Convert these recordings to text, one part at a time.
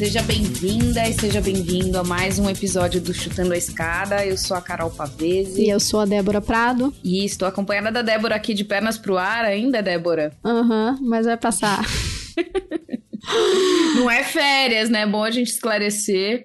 Seja bem-vinda e seja bem-vindo a mais um episódio do Chutando a Escada. Eu sou a Carol Pavese. E eu sou a Débora Prado. E estou acompanhada da Débora aqui de pernas pro ar ainda, Débora? Aham, uhum, mas vai passar. não é férias, né? É bom a gente esclarecer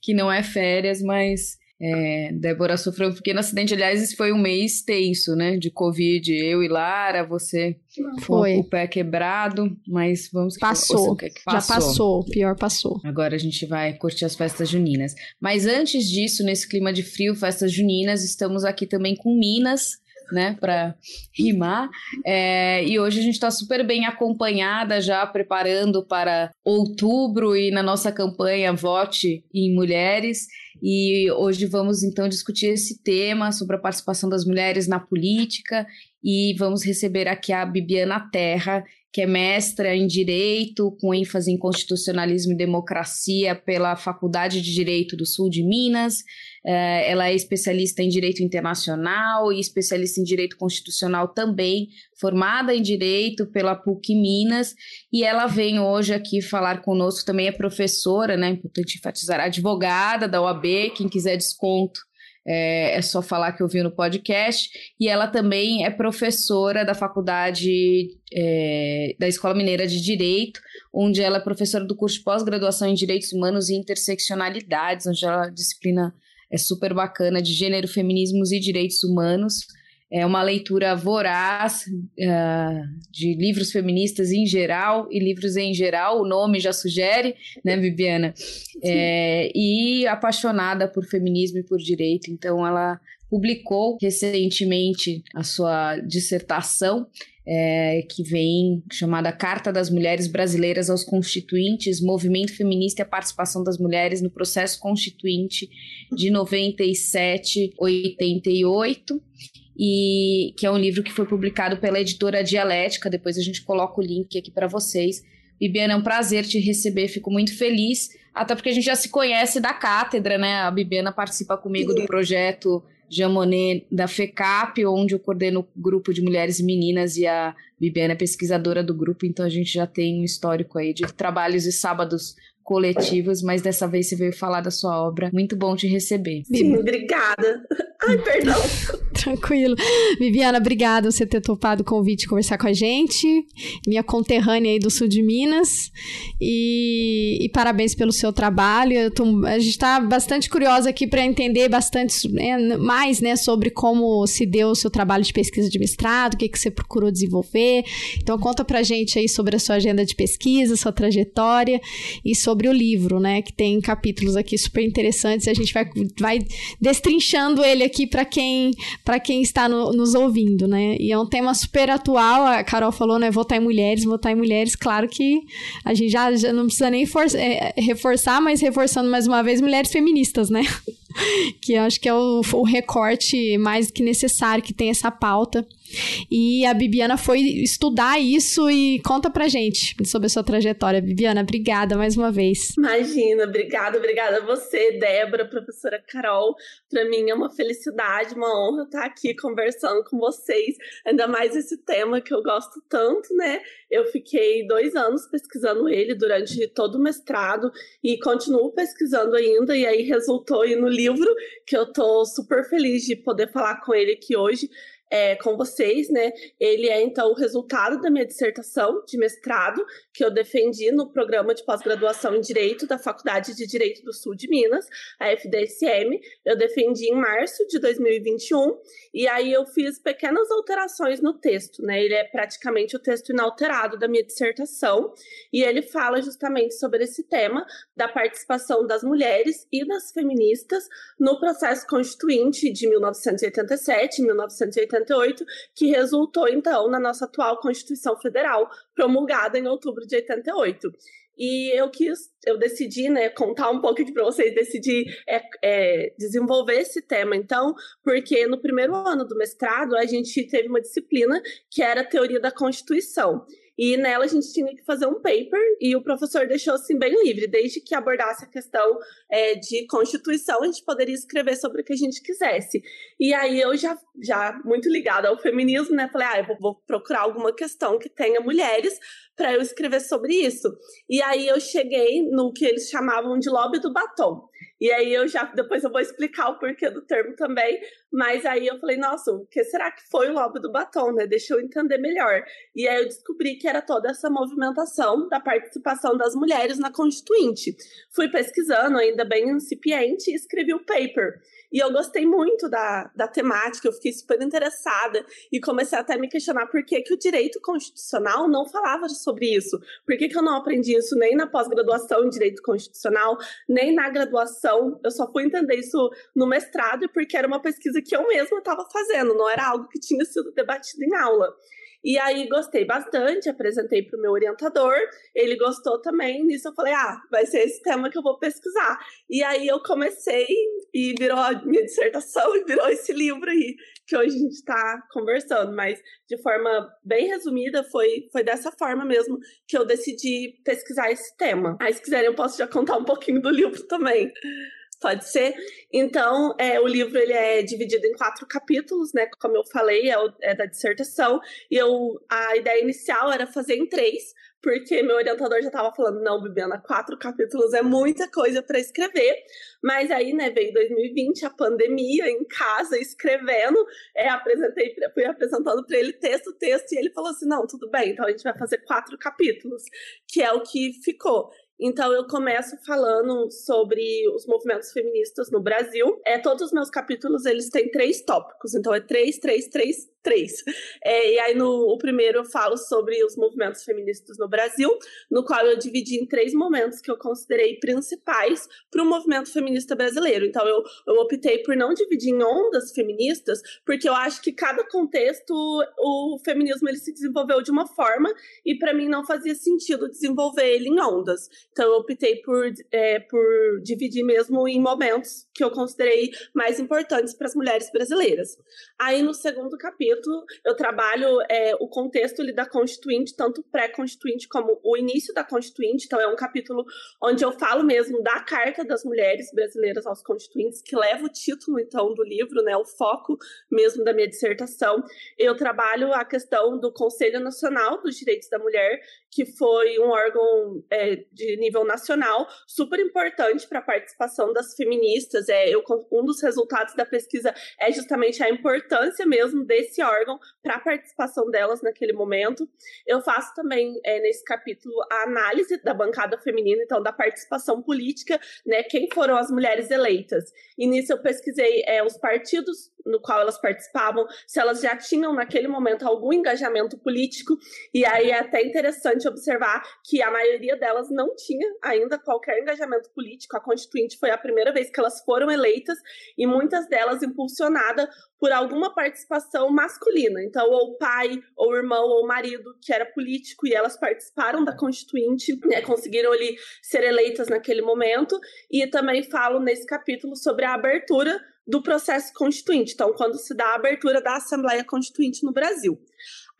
que não é férias, mas é, Débora sofreu um pequeno acidente. Aliás, esse foi um mês tenso, né? De Covid. Eu e Lara, você foi com o pé quebrado, mas vamos que passou. Que passou. Já passou, pior passou. Agora a gente vai curtir as festas juninas. Mas antes disso, nesse clima de frio, festas juninas, estamos aqui também com Minas, né, para rimar. É, e hoje a gente está super bem acompanhada, já preparando para outubro e na nossa campanha Vote em Mulheres. E hoje vamos então discutir esse tema sobre a participação das mulheres na política e vamos receber aqui a Bibiana Terra, que é mestra em Direito, com ênfase em Constitucionalismo e Democracia pela Faculdade de Direito do Sul de Minas. É, ela é especialista em Direito Internacional e especialista em Direito Constitucional também, formada em Direito pela PUC Minas, e ela vem hoje aqui falar conosco, também é professora, né, importante enfatizar, advogada da OAB, quem quiser desconto é, é, só falar que ouviu no podcast. E ela também é professora da faculdade é, da Escola Mineira de Direito, onde ela é professora do curso de pós-graduação em Direitos Humanos e Interseccionalidades, onde ela disciplina é super bacana de gênero, feminismos e direitos humanos. É uma leitura voraz uh, de livros feministas em geral e livros em geral, o nome já sugere, né, Bibiana? É, e apaixonada por feminismo e por direito, então ela publicou recentemente a sua dissertação é, que vem chamada Carta das Mulheres Brasileiras aos Constituintes, Movimento Feminista e a Participação das Mulheres no Processo Constituinte de 97, 88 e que é um livro que foi publicado pela editora Dialética. Depois a gente coloca o link aqui para vocês. Bibiana, é um prazer te receber, fico muito feliz, até porque a gente já se conhece da cátedra, né? A Bibiana participa comigo do projeto Jamonet da FECAP, onde eu coordeno o grupo de mulheres e meninas e a Bibiana é pesquisadora do grupo, então a gente já tem um histórico aí de trabalhos e sábados coletivos, mas dessa vez você veio falar da sua obra. Muito bom te receber. Sim, obrigada. Ai, perdão. Tranquilo. Viviana, obrigada por você ter topado o convite conversar com a gente. Minha conterrânea aí do sul de Minas. E, e parabéns pelo seu trabalho. Tô, a gente está bastante curiosa aqui para entender bastante né, mais né, sobre como se deu o seu trabalho de pesquisa de mestrado, o que, que você procurou desenvolver. Então, conta pra gente aí sobre a sua agenda de pesquisa, sua trajetória e sobre o livro, né? Que tem capítulos aqui super interessantes. A gente vai, vai destrinchando ele aqui para quem para quem está no, nos ouvindo, né? E é um tema super atual. A Carol falou, né? Votar em mulheres, votar em mulheres. Claro que a gente já, já não precisa nem for, é, reforçar, mas reforçando mais uma vez, mulheres feministas, né? que eu acho que é o, o recorte mais que necessário que tem essa pauta. E a Bibiana foi estudar isso e conta pra gente sobre a sua trajetória. Bibiana, obrigada mais uma vez. Imagina, obrigada, obrigada a você, Débora, professora Carol. Para mim é uma felicidade, uma honra estar aqui conversando com vocês, ainda mais esse tema que eu gosto tanto, né? Eu fiquei dois anos pesquisando ele durante todo o mestrado e continuo pesquisando ainda, e aí resultou no livro que eu tô super feliz de poder falar com ele aqui hoje é, com vocês, né? Ele é então o resultado da minha dissertação de mestrado que eu defendi no programa de pós-graduação em Direito da Faculdade de Direito do Sul de Minas, a FDSM. Eu defendi em março de 2021 e aí eu fiz pequenas alterações no texto, né? Ele é praticamente o texto inalterado da minha dissertação e ele fala justamente sobre esse tema da participação das mulheres e das feministas no processo constituinte de 1987 1988 que resultou então na nossa atual Constituição Federal, promulgada em outubro de 88. E eu quis, eu decidi, né, contar um pouco para vocês, decidi é, é, desenvolver esse tema, então, porque no primeiro ano do mestrado a gente teve uma disciplina que era teoria da Constituição. E nela a gente tinha que fazer um paper e o professor deixou assim bem livre, desde que abordasse a questão é, de constituição, a gente poderia escrever sobre o que a gente quisesse. E aí eu já, já muito ligada ao feminismo, né, falei, ah, eu vou, vou procurar alguma questão que tenha mulheres para eu escrever sobre isso. E aí eu cheguei no que eles chamavam de lobby do batom. E aí eu já, depois eu vou explicar o porquê do termo também, mas aí eu falei, nossa, o que será que foi o lobby do batom, né? Deixa eu entender melhor. E aí eu descobri que era toda essa movimentação da participação das mulheres na Constituinte. Fui pesquisando, ainda bem incipiente, e escrevi o paper. E eu gostei muito da, da temática, eu fiquei super interessada e comecei até a me questionar por que, que o direito constitucional não falava sobre isso. Por que, que eu não aprendi isso nem na pós-graduação em direito constitucional, nem na graduação? Eu só fui entender isso no mestrado porque era uma pesquisa que eu mesma estava fazendo, não era algo que tinha sido debatido em aula. E aí gostei bastante, apresentei para o meu orientador, ele gostou também. Nisso eu falei, ah, vai ser esse tema que eu vou pesquisar. E aí eu comecei e virou a minha dissertação e virou esse livro aí que hoje a gente está conversando. Mas de forma bem resumida, foi, foi dessa forma mesmo que eu decidi pesquisar esse tema. Aí, se quiserem, eu posso já contar um pouquinho do livro também. Pode ser. Então, é, o livro ele é dividido em quatro capítulos, né? Como eu falei, é, o, é da dissertação. E eu, a ideia inicial era fazer em três, porque meu orientador já estava falando, não, Bibiana, quatro capítulos é muita coisa para escrever. Mas aí, né, veio 2020, a pandemia, em casa, escrevendo, é, apresentei, fui apresentando para ele texto, texto, e ele falou assim, não, tudo bem, então a gente vai fazer quatro capítulos, que é o que ficou. Então eu começo falando sobre os movimentos feministas no Brasil. É, todos os meus capítulos eles têm três tópicos, então é três, três, três, três. É, e aí no o primeiro eu falo sobre os movimentos feministas no Brasil, no qual eu dividi em três momentos que eu considerei principais para o movimento feminista brasileiro. Então eu, eu optei por não dividir em ondas feministas, porque eu acho que cada contexto o feminismo ele se desenvolveu de uma forma e para mim não fazia sentido desenvolver ele em ondas. Então eu optei por, é, por dividir mesmo em momentos que eu considerei mais importantes para as mulheres brasileiras. Aí no segundo capítulo eu trabalho é, o contexto da Constituinte, tanto pré-Constituinte como o início da Constituinte. Então é um capítulo onde eu falo mesmo da Carta das Mulheres Brasileiras aos Constituintes, que leva o título então do livro, né, o foco mesmo da minha dissertação. Eu trabalho a questão do Conselho Nacional dos Direitos da Mulher, que foi um órgão é, de nível nacional super importante para a participação das feministas. É, eu, um dos resultados da pesquisa é justamente a importância mesmo desse órgão para a participação delas naquele momento. Eu faço também é, nesse capítulo a análise da bancada feminina, então da participação política, né? Quem foram as mulheres eleitas? E nisso eu pesquisei é, os partidos no qual elas participavam, se elas já tinham naquele momento algum engajamento político, e aí é até interessante observar que a maioria delas não tinha ainda qualquer engajamento político. A Constituinte foi a primeira vez que elas foram eleitas e muitas delas impulsionada por alguma participação masculina. Então, ou pai, ou irmão, ou marido que era político e elas participaram da Constituinte, né, conseguiram ali ser eleitas naquele momento. E também falo nesse capítulo sobre a abertura do processo constituinte. Então, quando se dá a abertura da Assembleia Constituinte no Brasil.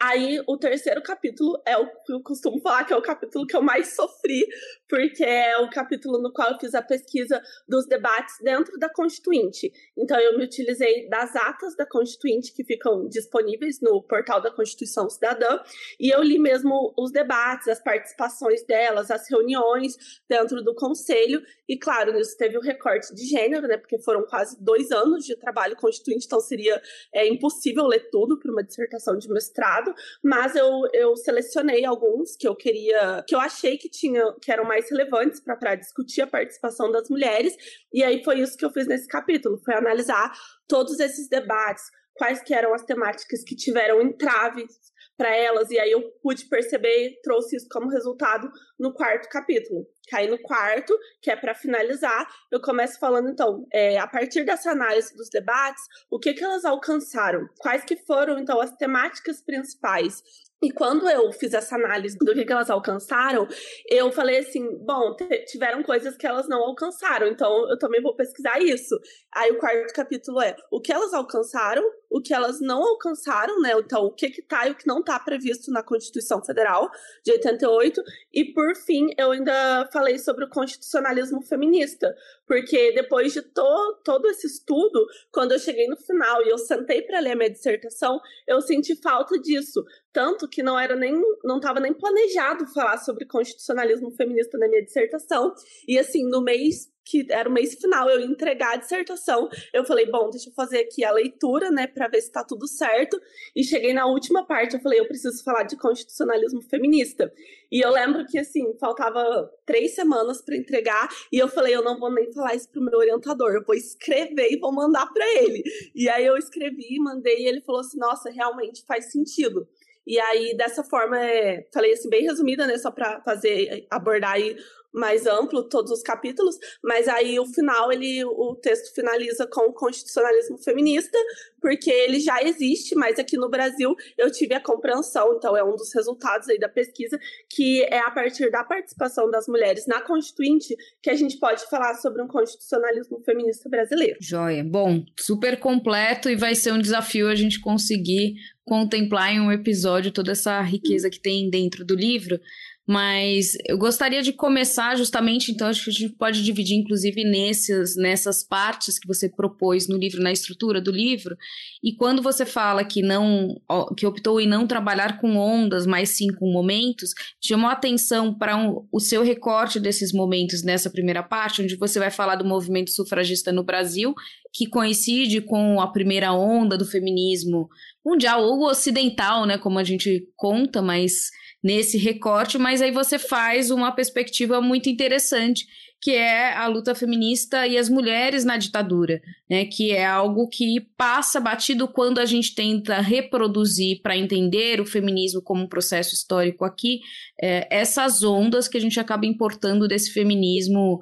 Aí, o terceiro capítulo é o que eu costumo falar que é o capítulo que eu mais sofri, porque é o capítulo no qual eu fiz a pesquisa dos debates dentro da Constituinte. Então, eu me utilizei das atas da Constituinte, que ficam disponíveis no portal da Constituição Cidadã, e eu li mesmo os debates, as participações delas, as reuniões dentro do Conselho, e claro, nisso teve o recorte de gênero, né, porque foram quase dois anos de trabalho constituinte, então seria é, impossível ler tudo para uma dissertação de mestrado mas eu, eu selecionei alguns que eu queria, que eu achei que tinha, que eram mais relevantes para discutir a participação das mulheres, e aí foi isso que eu fiz nesse capítulo, foi analisar todos esses debates, quais que eram as temáticas que tiveram entraves para elas, e aí eu pude perceber, trouxe isso como resultado no quarto capítulo. Caí no quarto, que é para finalizar, eu começo falando, então, é, a partir dessa análise dos debates, o que, que elas alcançaram? Quais que foram, então, as temáticas principais? E quando eu fiz essa análise do que, que elas alcançaram, eu falei assim: bom, tiveram coisas que elas não alcançaram, então eu também vou pesquisar isso. Aí o quarto capítulo é o que elas alcançaram, o que elas não alcançaram, né? Então, o que que tá e o que não tá previsto na Constituição Federal de 88. E por fim, eu ainda falei sobre o constitucionalismo feminista, porque depois de to todo esse estudo, quando eu cheguei no final e eu sentei para ler minha dissertação, eu senti falta disso, tanto que não era nem não estava nem planejado falar sobre constitucionalismo feminista na minha dissertação. E assim, no mês que era o mês final, eu ia entregar a dissertação. Eu falei, bom, deixa eu fazer aqui a leitura, né, para ver se tá tudo certo. E cheguei na última parte, eu falei, eu preciso falar de constitucionalismo feminista. E eu lembro que, assim, faltava três semanas para entregar, e eu falei, eu não vou nem falar isso pro meu orientador, eu vou escrever e vou mandar para ele. E aí eu escrevi, mandei, e ele falou assim, nossa, realmente faz sentido. E aí, dessa forma, é, falei assim, bem resumida, né? Só para fazer, abordar aí mais amplo todos os capítulos, mas aí o final ele o texto finaliza com o constitucionalismo feminista, porque ele já existe, mas aqui no Brasil eu tive a compreensão, então é um dos resultados aí da pesquisa, que é a partir da participação das mulheres na Constituinte que a gente pode falar sobre um constitucionalismo feminista brasileiro. Joia. Bom, super completo e vai ser um desafio a gente conseguir contemplar em um episódio toda essa riqueza que tem dentro do livro. Mas eu gostaria de começar justamente, então acho que a gente pode dividir, inclusive, nesses, nessas partes que você propôs no livro, na estrutura do livro. E quando você fala que não, que optou em não trabalhar com ondas, mas sim com momentos, chamou atenção para um, o seu recorte desses momentos nessa primeira parte, onde você vai falar do movimento sufragista no Brasil, que coincide com a primeira onda do feminismo mundial ou ocidental, né, como a gente conta, mas nesse recorte, mas aí você faz uma perspectiva muito interessante, que é a luta feminista e as mulheres na ditadura, né? Que é algo que passa batido quando a gente tenta reproduzir para entender o feminismo como um processo histórico aqui, é, essas ondas que a gente acaba importando desse feminismo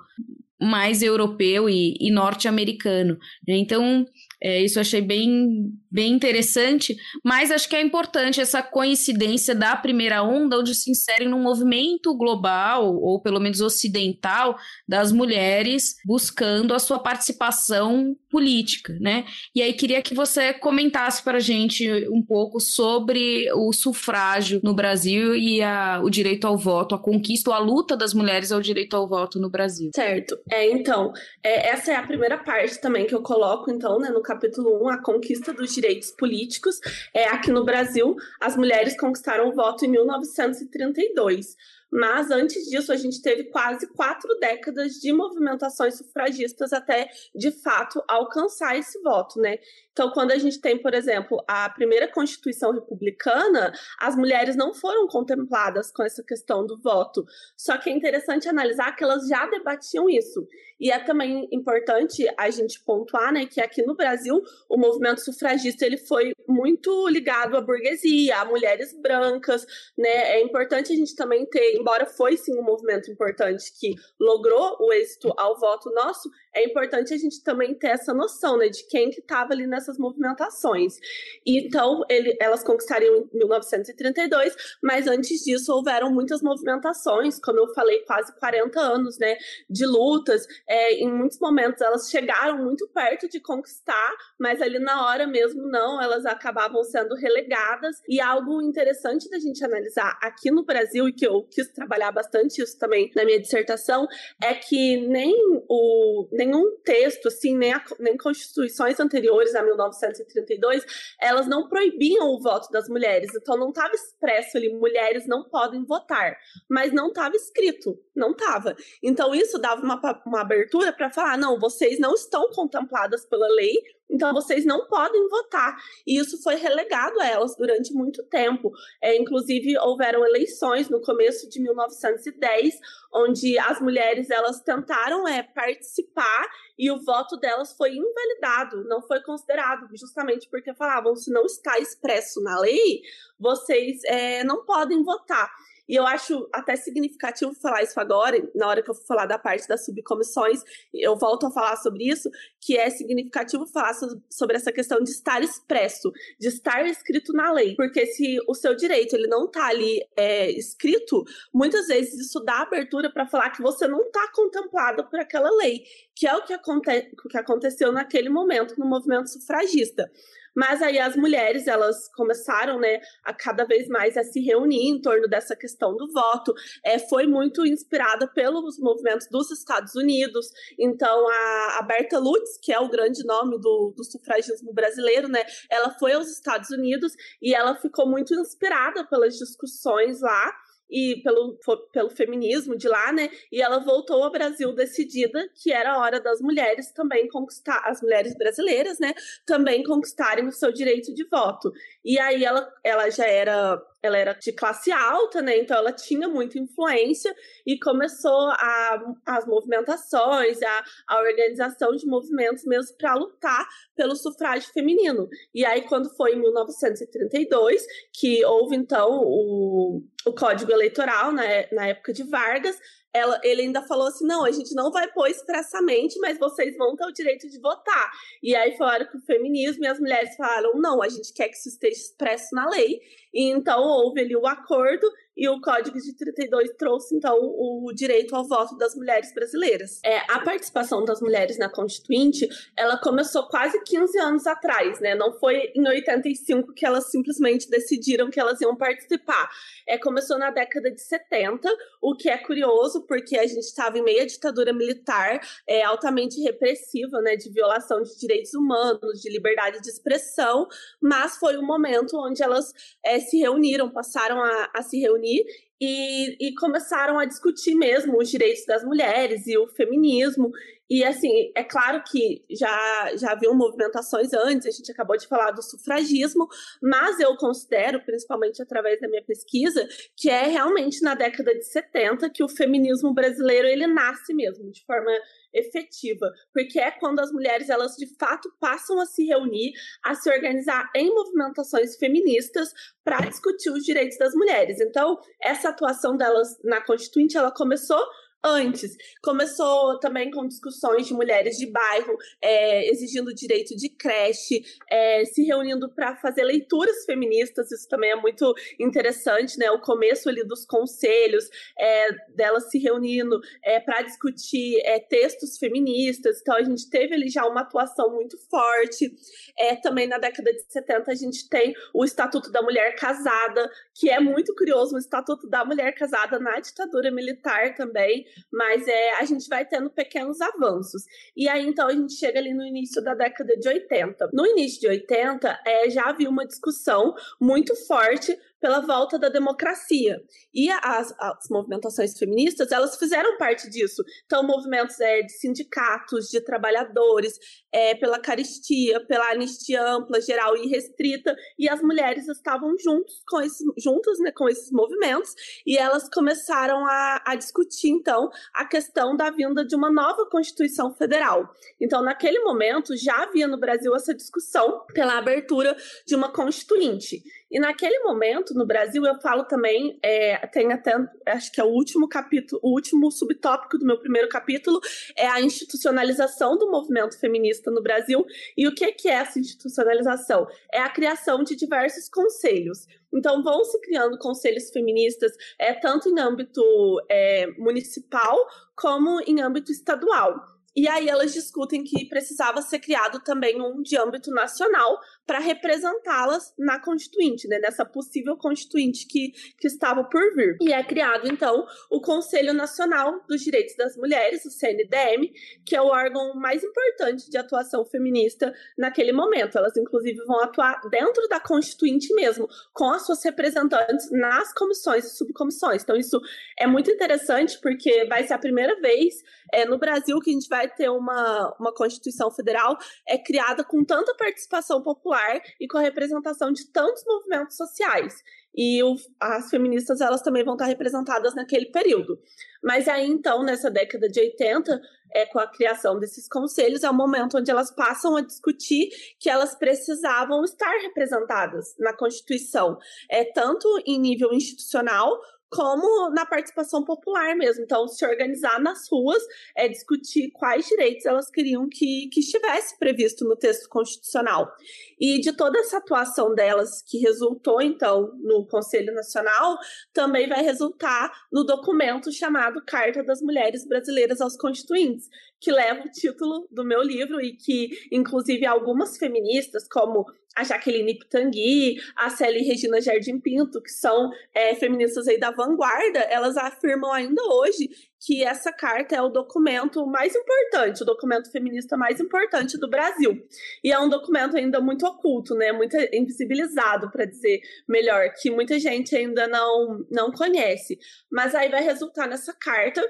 mais europeu e, e norte-americano. Né? Então, é, isso eu achei bem, bem interessante, mas acho que é importante essa coincidência da primeira onda, onde se insere num movimento global, ou pelo menos ocidental, das mulheres buscando a sua participação política, né? E aí queria que você comentasse para a gente um pouco sobre o sufrágio no Brasil e a, o direito ao voto, a conquista, a luta das mulheres ao direito ao voto no Brasil. Certo. É, então, é, essa é a primeira parte também que eu coloco, então, né, no capítulo 1, a conquista dos direitos políticos. É, aqui no Brasil, as mulheres conquistaram o voto em 1932. Mas antes disso, a gente teve quase quatro décadas de movimentações sufragistas até, de fato, alcançar esse voto, né? Então, quando a gente tem, por exemplo, a primeira Constituição Republicana, as mulheres não foram contempladas com essa questão do voto. Só que é interessante analisar que elas já debatiam isso. E é também importante a gente pontuar, né, que aqui no Brasil o movimento sufragista ele foi muito ligado à burguesia, a mulheres brancas, né? É importante a gente também ter, embora foi sim um movimento importante que logrou o êxito ao voto nosso, é importante a gente também ter essa noção, né, de quem que estava ali nessas movimentações. Então, ele, elas conquistariam em 1932, mas antes disso houveram muitas movimentações, como eu falei, quase 40 anos, né, de lutas. É, em muitos momentos elas chegaram muito perto de conquistar, mas ali na hora mesmo não, elas acabavam sendo relegadas. E algo interessante da gente analisar aqui no Brasil, e que eu quis trabalhar bastante isso também na minha dissertação, é que nem o nenhum texto, assim, nem, a, nem constituições anteriores a 1932, elas não proibiam o voto das mulheres. Então não estava expresso ali, mulheres não podem votar. Mas não estava escrito, não estava. Então isso dava uma, uma abertura para falar: não, vocês não estão contempladas pela lei, então, vocês não podem votar. E isso foi relegado a elas durante muito tempo. É, inclusive, houveram eleições no começo de 1910, onde as mulheres elas tentaram é, participar e o voto delas foi invalidado, não foi considerado, justamente porque falavam: se não está expresso na lei, vocês é, não podem votar. E eu acho até significativo falar isso agora, na hora que eu for falar da parte das subcomissões, eu volto a falar sobre isso, que é significativo falar sobre essa questão de estar expresso, de estar escrito na lei. Porque se o seu direito ele não está ali é, escrito, muitas vezes isso dá abertura para falar que você não está contemplado por aquela lei, que é o que, aconte o que aconteceu naquele momento no movimento sufragista. Mas aí as mulheres, elas começaram, né, a cada vez mais a se reunir em torno dessa questão do voto. É, foi muito inspirada pelos movimentos dos Estados Unidos. Então, a, a Berta Lutz, que é o grande nome do, do sufragismo brasileiro, né, ela foi aos Estados Unidos e ela ficou muito inspirada pelas discussões lá e pelo, pelo feminismo de lá, né? E ela voltou ao Brasil decidida que era hora das mulheres também conquistar, as mulheres brasileiras, né? Também conquistarem o seu direito de voto. E aí ela, ela já era ela era de classe alta, né? Então ela tinha muita influência e começou a, as movimentações, a, a organização de movimentos mesmo para lutar pelo sufrágio feminino. E aí, quando foi em 1932, que houve então o, o Código Eleitoral, né, na época de Vargas, ela, ele ainda falou assim: não, a gente não vai pôr expressamente, mas vocês vão ter o direito de votar. E aí falaram que o feminismo e as mulheres falaram: não, a gente quer que isso esteja expresso na lei. E então houve ali o acordo e o Código de 32 trouxe, então, o direito ao voto das mulheres brasileiras. É, a participação das mulheres na Constituinte, ela começou quase 15 anos atrás, né? Não foi em 85 que elas simplesmente decidiram que elas iam participar. É, começou na década de 70, o que é curioso, porque a gente estava em meia ditadura militar, é, altamente repressiva, né? De violação de direitos humanos, de liberdade de expressão, mas foi um momento onde elas é, se reuniram, passaram a, a se reunir e, e, começaram a discutir mesmo os direitos das mulheres e o feminismo. E assim, é claro que já, já haviam movimentações antes, a gente acabou de falar do sufragismo, mas eu considero, principalmente através da minha pesquisa, que é realmente na década de 70 que o feminismo brasileiro ele nasce mesmo, de forma efetiva, porque é quando as mulheres elas de fato passam a se reunir, a se organizar em movimentações feministas para discutir os direitos das mulheres. Então, essa atuação delas na Constituinte, ela começou antes. Começou também com discussões de mulheres de bairro é, exigindo direito de creche, é, se reunindo para fazer leituras feministas. Isso também é muito interessante, né? O começo ali dos conselhos, é, delas se reunindo é, para discutir é, textos feministas. Então a gente teve ali já uma atuação muito forte. É, também na década de 70 a gente tem o Estatuto da Mulher Casada, que é muito curioso, o Estatuto da Mulher Casada na ditadura militar também mas é, a gente vai tendo pequenos avanços. E aí, então, a gente chega ali no início da década de 80. No início de 80, é, já havia uma discussão muito forte pela volta da democracia. E as, as, movimentações feministas, elas fizeram parte disso. Então, movimentos é, de sindicatos, de trabalhadores, é, pela caristia, pela anistia ampla, geral e restrita, e as mulheres estavam juntos com esses, juntas né, com esses movimentos, e elas começaram a, a discutir, então, a questão da vinda de uma nova Constituição Federal. Então, naquele momento, já havia no Brasil essa discussão pela abertura de uma Constituinte. E naquele momento, no Brasil, eu falo também, é, tem até, acho que é o último capítulo, o último subtópico do meu primeiro capítulo, é a institucionalização do movimento feminista no Brasil. E o que, que é essa institucionalização? É a criação de diversos conselhos. Então, vão se criando conselhos feministas, é, tanto em âmbito é, municipal como em âmbito estadual. E aí elas discutem que precisava ser criado também um de âmbito nacional para representá-las na Constituinte, né, nessa possível Constituinte que, que estava por vir. E é criado, então, o Conselho Nacional dos Direitos das Mulheres, o CNDM, que é o órgão mais importante de atuação feminista naquele momento. Elas, inclusive, vão atuar dentro da Constituinte mesmo, com as suas representantes nas comissões e subcomissões. Então, isso é muito interessante porque vai ser a primeira vez é, no Brasil que a gente vai ter uma, uma Constituição Federal é criada com tanta participação popular e com a representação de tantos movimentos sociais. E o, as feministas, elas também vão estar representadas naquele período. Mas aí, então, nessa década de 80, é, com a criação desses conselhos, é o momento onde elas passam a discutir que elas precisavam estar representadas na Constituição, é, tanto em nível institucional como na participação popular mesmo. Então, se organizar nas ruas é discutir quais direitos elas queriam que, que estivesse previsto no texto constitucional. E de toda essa atuação delas, que resultou, então, no Conselho Nacional, também vai resultar no documento chamado Carta das Mulheres Brasileiras aos Constituintes, que leva o título do meu livro e que, inclusive, algumas feministas, como a Jaqueline Pitangui, a Célia Regina Jardim Pinto, que são é, feministas aí da vanguarda, elas afirmam ainda hoje que essa carta é o documento mais importante, o documento feminista mais importante do Brasil. E é um documento ainda muito oculto, né, muito invisibilizado, para dizer melhor, que muita gente ainda não, não conhece. Mas aí vai resultar nessa carta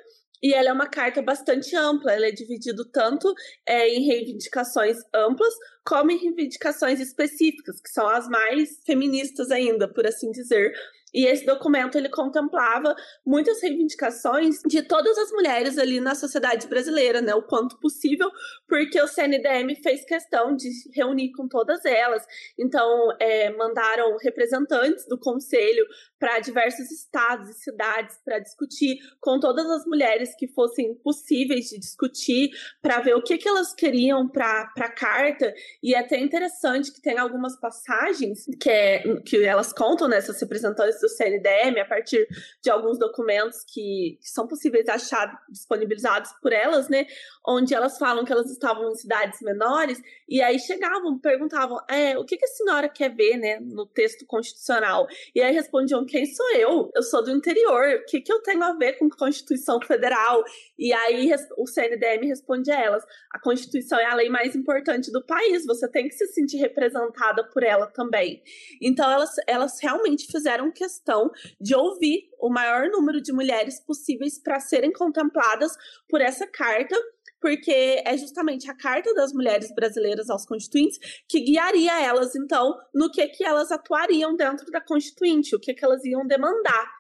e ela é uma carta bastante ampla, ela é dividida tanto é, em reivindicações amplas como em reivindicações específicas, que são as mais feministas ainda, por assim dizer, e esse documento ele contemplava muitas reivindicações de todas as mulheres ali na sociedade brasileira, né, o quanto possível, porque o CNDM fez questão de reunir com todas elas. Então, é, mandaram representantes do conselho para diversos estados e cidades para discutir com todas as mulheres que fossem possíveis de discutir, para ver o que, que elas queriam para a carta. E é até interessante que tem algumas passagens que, é, que elas contam, né, essas representantes do CNDM, a partir de alguns documentos que, que são possíveis achar disponibilizados por elas, né? Onde elas falam que elas estavam em cidades menores, e aí chegavam, perguntavam, é, o que, que a senhora quer ver, né, no texto constitucional? E aí respondiam, quem sou eu? Eu sou do interior, o que, que eu tenho a ver com Constituição Federal? E aí o CNDM responde a elas, a Constituição é a lei mais importante do país, você tem que se sentir representada por ela também. Então elas, elas realmente fizeram que questão de ouvir o maior número de mulheres possíveis para serem contempladas por essa carta, porque é justamente a Carta das Mulheres Brasileiras aos Constituintes que guiaria elas, então, no que, que elas atuariam dentro da Constituinte, o que, que elas iam demandar.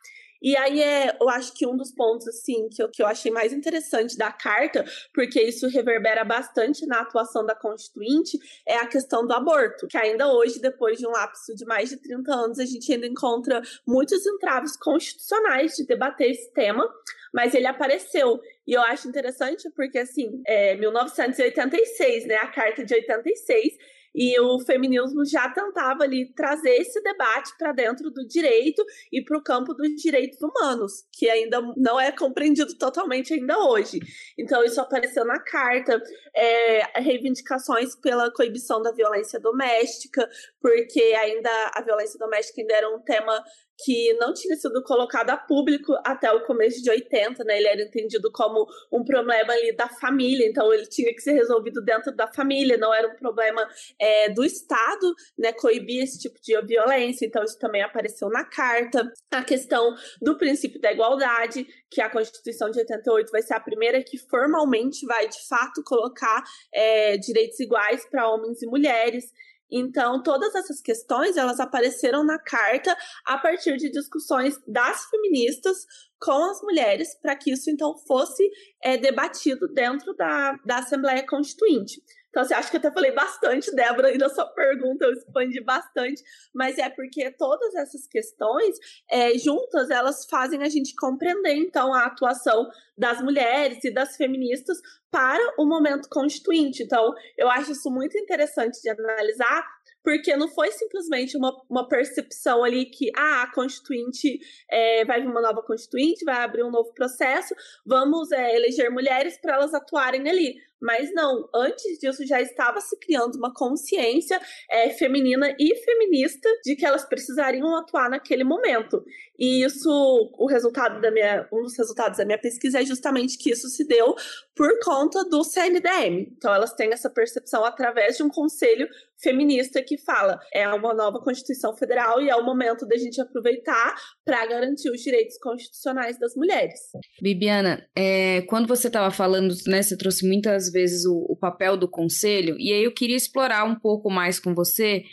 E aí é, eu acho que um dos pontos assim que eu, que eu achei mais interessante da carta, porque isso reverbera bastante na atuação da Constituinte, é a questão do aborto, que ainda hoje, depois de um lapso de mais de 30 anos, a gente ainda encontra muitos entraves constitucionais de debater esse tema, mas ele apareceu. E eu acho interessante porque, assim, é 1986, né, a Carta de 86, e o feminismo já tentava ali trazer esse debate para dentro do direito e para o campo dos direitos humanos, que ainda não é compreendido totalmente ainda hoje. Então, isso apareceu na carta, é, reivindicações pela coibição da violência doméstica, porque ainda a violência doméstica ainda era um tema que não tinha sido colocado a público até o começo de 80, né? Ele era entendido como um problema ali da família, então ele tinha que ser resolvido dentro da família, não era um problema é, do Estado, né? Coibir esse tipo de violência, então isso também apareceu na carta. A questão do princípio da igualdade, que a Constituição de 88 vai ser a primeira que formalmente vai de fato colocar é, direitos iguais para homens e mulheres. Então, todas essas questões, elas apareceram na carta a partir de discussões das feministas com as mulheres, para que isso, então, fosse é, debatido dentro da, da Assembleia Constituinte. Então, você assim, acha que eu até falei bastante, Débora, aí na sua pergunta eu expandi bastante, mas é porque todas essas questões, é, juntas, elas fazem a gente compreender, então, a atuação das mulheres e das feministas para o momento constituinte. Então, eu acho isso muito interessante de analisar, porque não foi simplesmente uma, uma percepção ali que ah, a constituinte é, vai vir uma nova constituinte, vai abrir um novo processo, vamos é, eleger mulheres para elas atuarem ali. Mas não, antes disso já estava se criando uma consciência é, feminina e feminista de que elas precisariam atuar naquele momento. E isso, o resultado da minha, um dos resultados da minha pesquisa é justamente que isso se deu por conta do CNDM. Então elas têm essa percepção através de um conselho feminista que fala é uma nova Constituição Federal e é o momento da gente aproveitar para garantir os direitos constitucionais das mulheres. Bibiana, é, quando você estava falando, né, você trouxe muitas vezes o, o papel do conselho, e aí eu queria explorar um pouco mais com você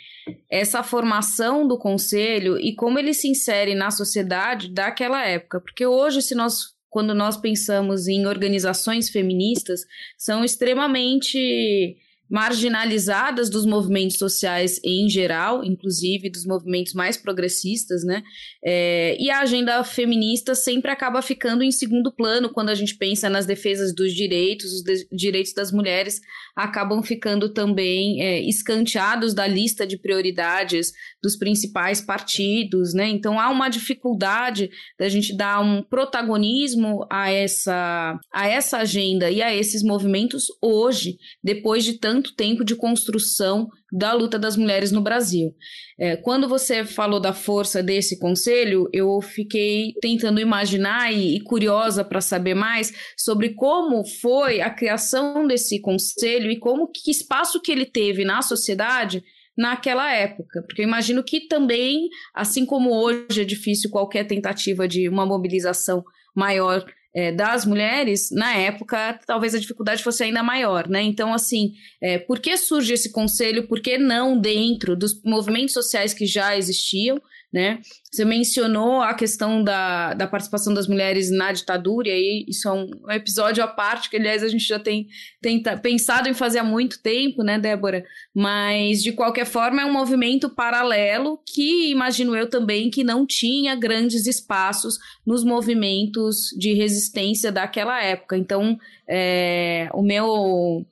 essa formação do conselho e como ele se insere na sociedade daquela época. Porque hoje, se nós quando nós pensamos em organizações feministas, são extremamente marginalizadas dos movimentos sociais em geral, inclusive dos movimentos mais progressistas, né? É, e a agenda feminista sempre acaba ficando em segundo plano quando a gente pensa nas defesas dos direitos, os de direitos das mulheres acabam ficando também é, escanteados da lista de prioridades dos principais partidos, né? Então há uma dificuldade da gente dar um protagonismo a essa, a essa agenda e a esses movimentos hoje, depois de tanto tempo de construção da luta das mulheres no Brasil. É, quando você falou da força desse conselho, eu fiquei tentando imaginar e, e curiosa para saber mais sobre como foi a criação desse conselho e como que espaço que ele teve na sociedade naquela época. Porque eu imagino que também, assim como hoje é difícil qualquer tentativa de uma mobilização maior é, das mulheres, na época, talvez a dificuldade fosse ainda maior, né? Então, assim, é, por que surge esse conselho? Por que não dentro dos movimentos sociais que já existiam? Né? Você mencionou a questão da, da participação das mulheres na ditadura, e aí isso é um, episódio à parte, que aliás a gente já tem, tem pensado em fazer há muito tempo, né, Débora? Mas, de qualquer forma, é um movimento paralelo que imagino eu também que não tinha grandes espaços nos movimentos de resistência daquela época. Então, é, o meu.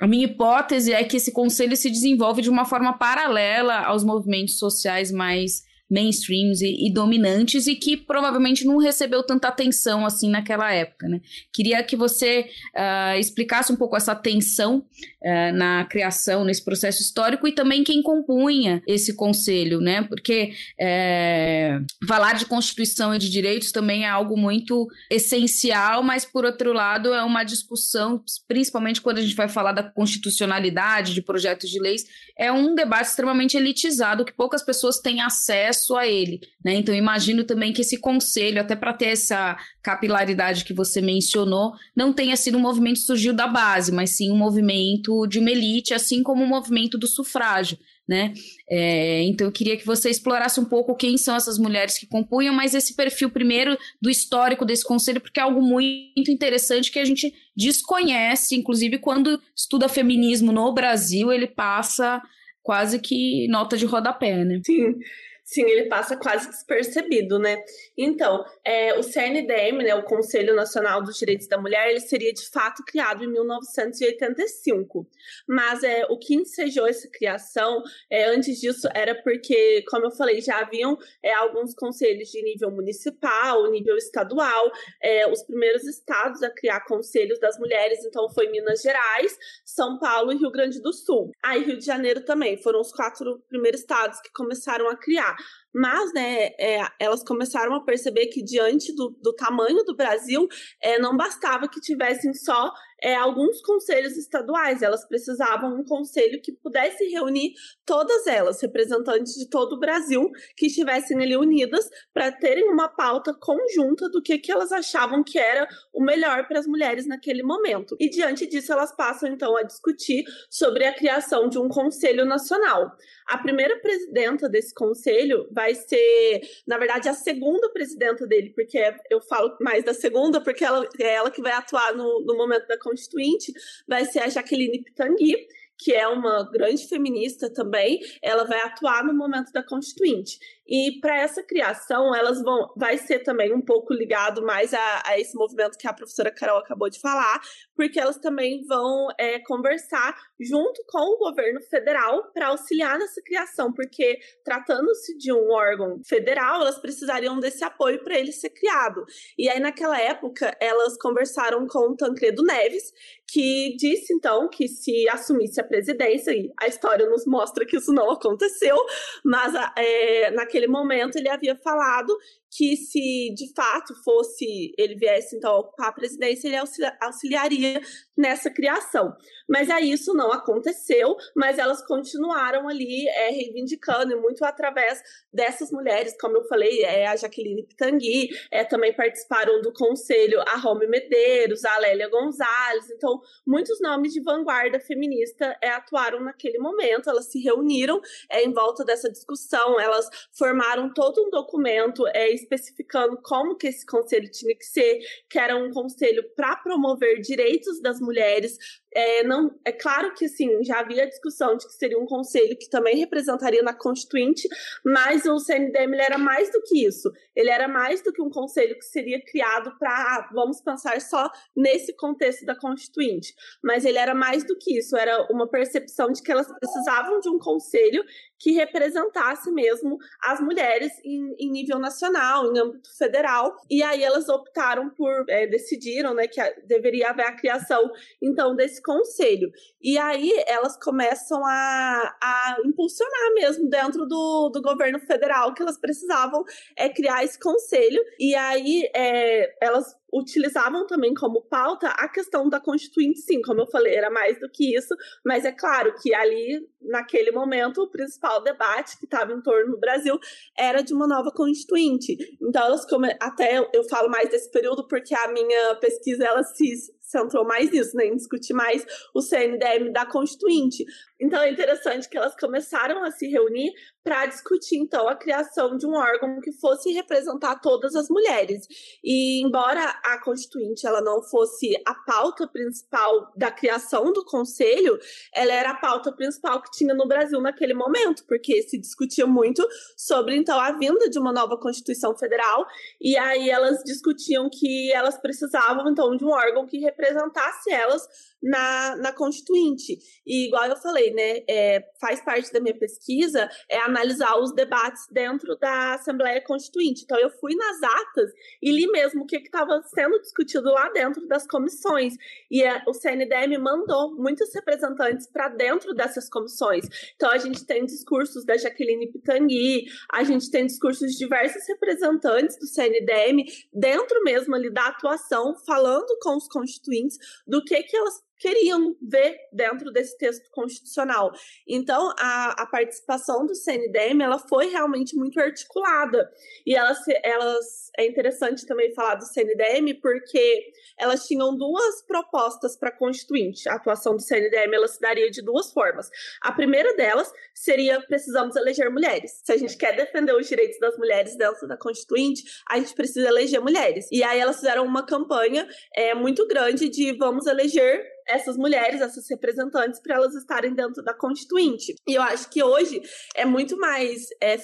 A minha hipótese é que esse conselho se desenvolve de uma forma paralela aos movimentos sociais mais mainstreams e, e, dominantes e que provavelmente não recebeu tanta atenção assim naquela época, né? Queria que você uh, explicasse um pouco essa tensão uh, na criação, nesse processo histórico e também quem compunha esse conselho, né? Porque é, falar de Constituição e de direitos também é algo muito essencial, mas por outro lado é uma discussão, principalmente quando a gente vai falar da constitucionalidade de projetos de leis, é um debate extremamente elitizado que poucas pessoas têm acesso acesso a ele. Né? Então, imagino também que esse conselho, até para ter essa capilaridade que você mencionou, não tenha sido um movimento que surgiu da base, mas sim um movimento de uma elite, assim como o movimento do sufrágio. Né? É, então eu queria que você explorasse um pouco quem são essas mulheres que compunham, mas esse perfil primeiro do histórico desse conselho, porque é algo muito interessante que a gente desconhece, inclusive quando estuda feminismo no Brasil, ele passa quase que nota de rodapé, né? Sim. Sim, ele passa quase despercebido, né? Então, é, o CNDM, né, o Conselho Nacional dos Direitos da Mulher, ele seria de fato criado em 1985. Mas é, o que ensejou essa criação, é, antes disso, era porque, como eu falei, já haviam é, alguns conselhos de nível municipal, nível estadual, é, os primeiros estados a criar conselhos das mulheres, então foi Minas Gerais, São Paulo e Rio Grande do Sul. Aí Rio de Janeiro também, foram os quatro primeiros estados que começaram a criar. 下 Mas, né, é, elas começaram a perceber que diante do, do tamanho do Brasil, é, não bastava que tivessem só é, alguns conselhos estaduais, elas precisavam um conselho que pudesse reunir todas elas, representantes de todo o Brasil, que estivessem ali unidas para terem uma pauta conjunta do que, que elas achavam que era o melhor para as mulheres naquele momento. E diante disso, elas passam então a discutir sobre a criação de um conselho nacional. A primeira presidenta desse conselho vai ser, na verdade, a segunda presidenta dele, porque eu falo mais da segunda, porque ela, é ela que vai atuar no, no momento da constituinte vai ser a Jaqueline Pitangui, que é uma grande feminista também, ela vai atuar no momento da Constituinte. E para essa criação, elas vão, vai ser também um pouco ligado mais a, a, esse movimento que a professora Carol acabou de falar, porque elas também vão é, conversar junto com o governo federal para auxiliar nessa criação, porque tratando-se de um órgão federal, elas precisariam desse apoio para ele ser criado. E aí, naquela época, elas conversaram com o Tancredo Neves, que disse então que se assumisse a presidência, e a história nos mostra que isso não aconteceu, mas é, naquele momento ele havia falado que se de fato fosse ele viesse então ocupar a presidência, ele auxiliaria nessa criação. Mas aí isso não aconteceu, mas elas continuaram ali é, reivindicando, e muito através dessas mulheres, como eu falei, é, a Jaqueline Pitangui, é, também participaram do conselho a Rome Medeiros, a Lélia Gonzalez, então muitos nomes de vanguarda feminista é, atuaram naquele momento, elas se reuniram é, em volta dessa discussão, elas formaram todo um documento é, especificando como que esse conselho tinha que ser, que era um conselho para promover direitos das mulheres, é, não, é claro que assim, já havia discussão de que seria um conselho que também representaria na Constituinte, mas o CNDM era mais do que isso. Ele era mais do que um conselho que seria criado para, ah, vamos pensar só nesse contexto da Constituinte. Mas ele era mais do que isso, era uma percepção de que elas precisavam de um conselho que representasse mesmo as mulheres em, em nível nacional, em âmbito federal. E aí elas optaram por, é, decidiram né, que deveria haver a criação, então, desse conselho. E aí elas começam a, a impulsionar mesmo dentro do, do governo federal que elas precisavam é, criar esse conselho. E aí é, elas utilizavam também como pauta a questão da Constituinte, sim, como eu falei, era mais do que isso, mas é claro que ali, naquele momento, o principal debate que estava em torno do Brasil era de uma nova Constituinte. Então, elas até eu falo mais desse período porque a minha pesquisa ela se centrou mais nisso, né, em discutir mais o CNDM da Constituinte. Então é interessante que elas começaram a se reunir para discutir então a criação de um órgão que fosse representar todas as mulheres. E embora a Constituinte ela não fosse a pauta principal da criação do conselho, ela era a pauta principal que tinha no Brasil naquele momento, porque se discutia muito sobre então a vinda de uma nova Constituição Federal, e aí elas discutiam que elas precisavam então de um órgão que representasse elas na, na Constituinte. E igual eu falei, né, é, faz parte da minha pesquisa é analisar os debates dentro da Assembleia Constituinte. Então eu fui nas atas e li mesmo o que estava sendo discutido lá dentro das comissões. E é, o CNDM mandou muitos representantes para dentro dessas comissões. Então a gente tem discursos da Jaqueline Pitangui, a gente tem discursos de diversos representantes do CNDM dentro mesmo ali da atuação, falando com os constituintes do que que elas queriam ver dentro desse texto constitucional. Então, a, a participação do CNDM ela foi realmente muito articulada. E elas, elas é interessante também falar do CNDM, porque elas tinham duas propostas para Constituinte. A atuação do CNDM ela se daria de duas formas. A primeira delas seria precisamos eleger mulheres. Se a gente quer defender os direitos das mulheres dentro da Constituinte, a gente precisa eleger mulheres. E aí elas fizeram uma campanha é, muito grande de vamos eleger essas mulheres, essas representantes, para elas estarem dentro da Constituinte. E eu acho que hoje é muito mais, é,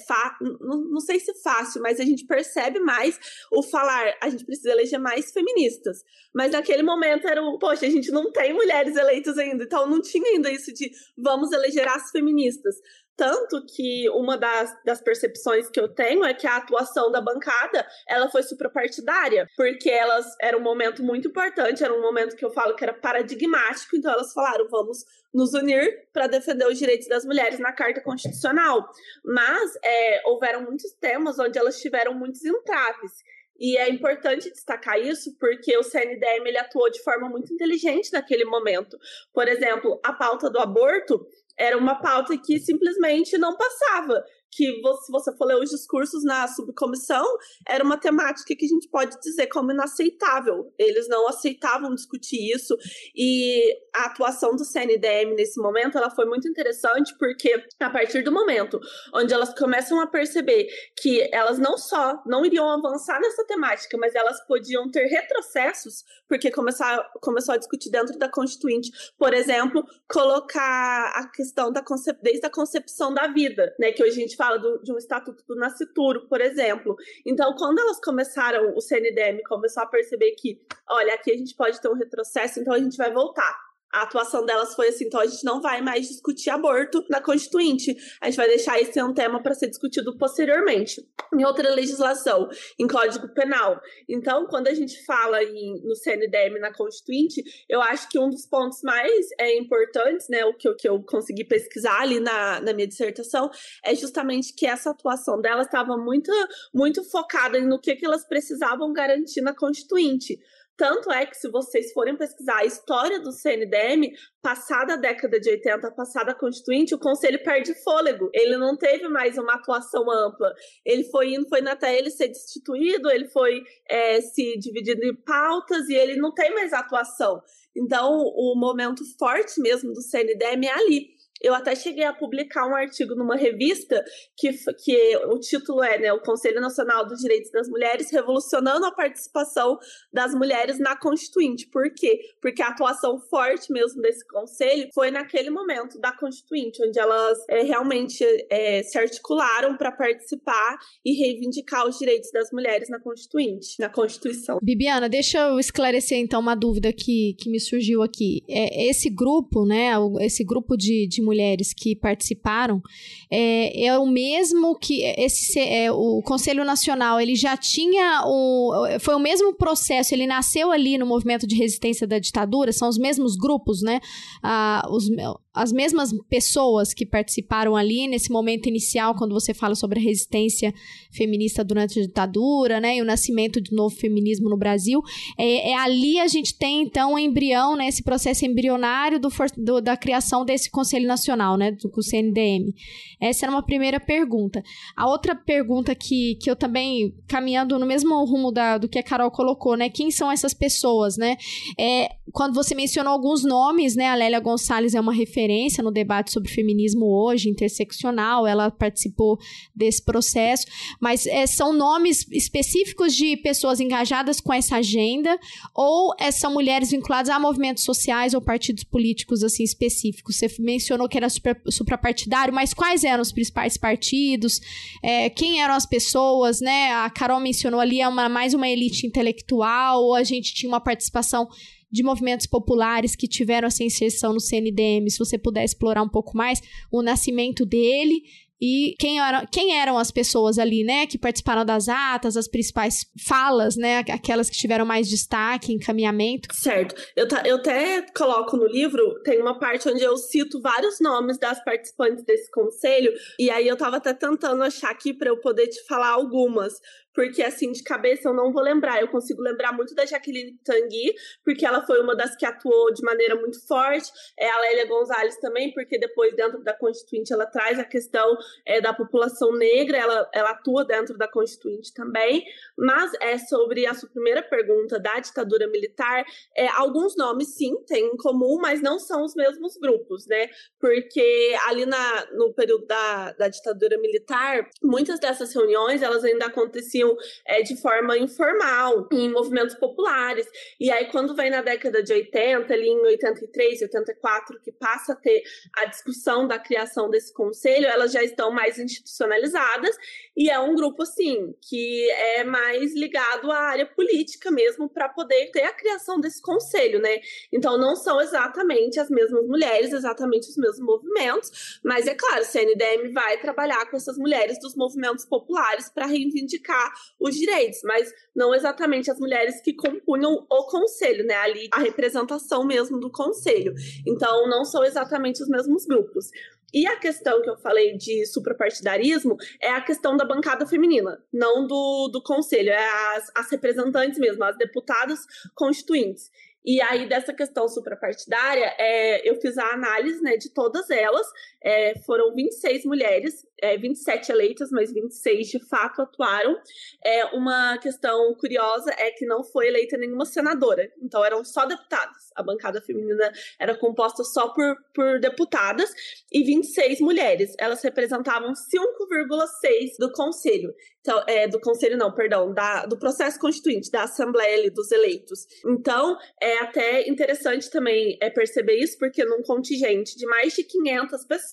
não, não sei se fácil, mas a gente percebe mais o falar, a gente precisa eleger mais feministas. Mas naquele momento era o, poxa, a gente não tem mulheres eleitas ainda, então não tinha ainda isso de vamos eleger as feministas. Tanto que uma das, das percepções que eu tenho é que a atuação da bancada ela foi suprapartidária, porque elas era um momento muito importante, era um momento que eu falo que era paradigmático, então elas falaram, vamos nos unir para defender os direitos das mulheres na Carta Constitucional. Mas é, houveram muitos temas onde elas tiveram muitos entraves. E é importante destacar isso porque o CNDM ele atuou de forma muito inteligente naquele momento. Por exemplo, a pauta do aborto era uma pauta que simplesmente não passava que se você for ler os discursos na subcomissão, era uma temática que a gente pode dizer como inaceitável. Eles não aceitavam discutir isso e a atuação do CNDM nesse momento, ela foi muito interessante porque a partir do momento onde elas começam a perceber que elas não só não iriam avançar nessa temática, mas elas podiam ter retrocessos, porque começar, começou a discutir dentro da Constituinte, por exemplo, colocar a questão da desde a concepção da vida, né, que hoje a gente fala do, de um estatuto do nascituro, por exemplo. Então, quando elas começaram, o CNDM começou a perceber que, olha, aqui a gente pode ter um retrocesso, então a gente vai voltar a atuação delas foi assim, então a gente não vai mais discutir aborto na Constituinte. A gente vai deixar esse ser um tema para ser discutido posteriormente. Em outra legislação, em Código Penal. Então, quando a gente fala em, no CNDM na Constituinte, eu acho que um dos pontos mais é, importantes, né, o que eu, que eu consegui pesquisar ali na, na minha dissertação, é justamente que essa atuação delas estava muito, muito focada no que, que elas precisavam garantir na Constituinte. Tanto é que, se vocês forem pesquisar a história do CNDM, passada a década de 80, passada a Constituinte, o Conselho perde fôlego. Ele não teve mais uma atuação ampla. Ele foi indo, foi até ele ser destituído, ele foi é, se dividindo em pautas e ele não tem mais atuação. Então, o momento forte mesmo do CNDM é ali. Eu até cheguei a publicar um artigo numa revista que, que o título é né, O Conselho Nacional dos Direitos das Mulheres Revolucionando a Participação das Mulheres na Constituinte. Por quê? Porque a atuação forte mesmo desse conselho foi naquele momento da Constituinte, onde elas é, realmente é, se articularam para participar e reivindicar os direitos das mulheres na Constituinte, na Constituição. Bibiana, deixa eu esclarecer então uma dúvida que, que me surgiu aqui. É, esse grupo, né, esse grupo de, de mulheres que participaram, é, é o mesmo que esse é, o Conselho Nacional, ele já tinha o foi o mesmo processo, ele nasceu ali no movimento de resistência da ditadura, são os mesmos grupos, né? Ah, os, as mesmas pessoas que participaram ali nesse momento inicial, quando você fala sobre a resistência feminista durante a ditadura, né, e o nascimento de novo feminismo no Brasil, é, é ali a gente tem então o embrião, né, esse processo embrionário do, do, da criação desse Conselho Nacional, né, do CNDM. Essa era uma primeira pergunta. A outra pergunta que, que eu também caminhando no mesmo rumo da, do que a Carol colocou, né, quem são essas pessoas, né? É, quando você mencionou alguns nomes, né, a Lélia Gonçalves é uma referência referência no debate sobre feminismo hoje, interseccional, ela participou desse processo, mas é, são nomes específicos de pessoas engajadas com essa agenda ou é, são mulheres vinculadas a movimentos sociais ou partidos políticos assim específicos? Você mencionou que era super, suprapartidário, mas quais eram os principais partidos? É, quem eram as pessoas, né? A Carol mencionou ali é uma, mais uma elite intelectual ou a gente tinha uma participação de movimentos populares que tiveram essa inserção no CNDM, se você puder explorar um pouco mais o nascimento dele e quem, era, quem eram as pessoas ali, né, que participaram das atas, as principais falas, né, aquelas que tiveram mais destaque, encaminhamento. Certo. Eu, eu até coloco no livro, tem uma parte onde eu cito vários nomes das participantes desse conselho, e aí eu tava até tentando achar aqui para eu poder te falar algumas, porque assim, de cabeça eu não vou lembrar. Eu consigo lembrar muito da Jaqueline Tanguy, porque ela foi uma das que atuou de maneira muito forte. É a Lélia Gonzalez também, porque depois, dentro da Constituinte, ela traz a questão é, da população negra, ela, ela atua dentro da Constituinte também. Mas é sobre a sua primeira pergunta da ditadura militar, é, alguns nomes sim têm em comum, mas não são os mesmos grupos, né? Porque ali na, no período da, da ditadura militar, muitas dessas reuniões elas ainda aconteciam aconteciam é, de forma informal, em movimentos populares. E aí, quando vem na década de 80, ali em 83, 84, que passa a ter a discussão da criação desse conselho, elas já estão mais institucionalizadas e é um grupo, assim, que é mais ligado à área política mesmo, para poder ter a criação desse conselho, né? Então, não são exatamente as mesmas mulheres, exatamente os mesmos movimentos, mas é claro, o CNDM vai trabalhar com essas mulheres dos movimentos populares para reivindicar os direitos, mas não exatamente as mulheres que compunham o conselho, né? Ali a representação mesmo do conselho. Então, não são exatamente os mesmos grupos. E a questão que eu falei de suprapartidarismo é a questão da bancada feminina, não do, do conselho, é as, as representantes mesmo, as deputadas constituintes. E aí, dessa questão suprapartidária, é, eu fiz a análise né, de todas elas. É, foram 26 mulheres, é, 27 eleitas, mas 26 de fato atuaram. É, uma questão curiosa é que não foi eleita nenhuma senadora, então eram só deputadas. A bancada feminina era composta só por, por deputadas e 26 mulheres. Elas representavam 5,6 do conselho. Então, é, do conselho, não, perdão, da, do processo constituinte, da Assembleia dos eleitos. Então, é até interessante também é, perceber isso, porque num contingente de mais de 500 pessoas,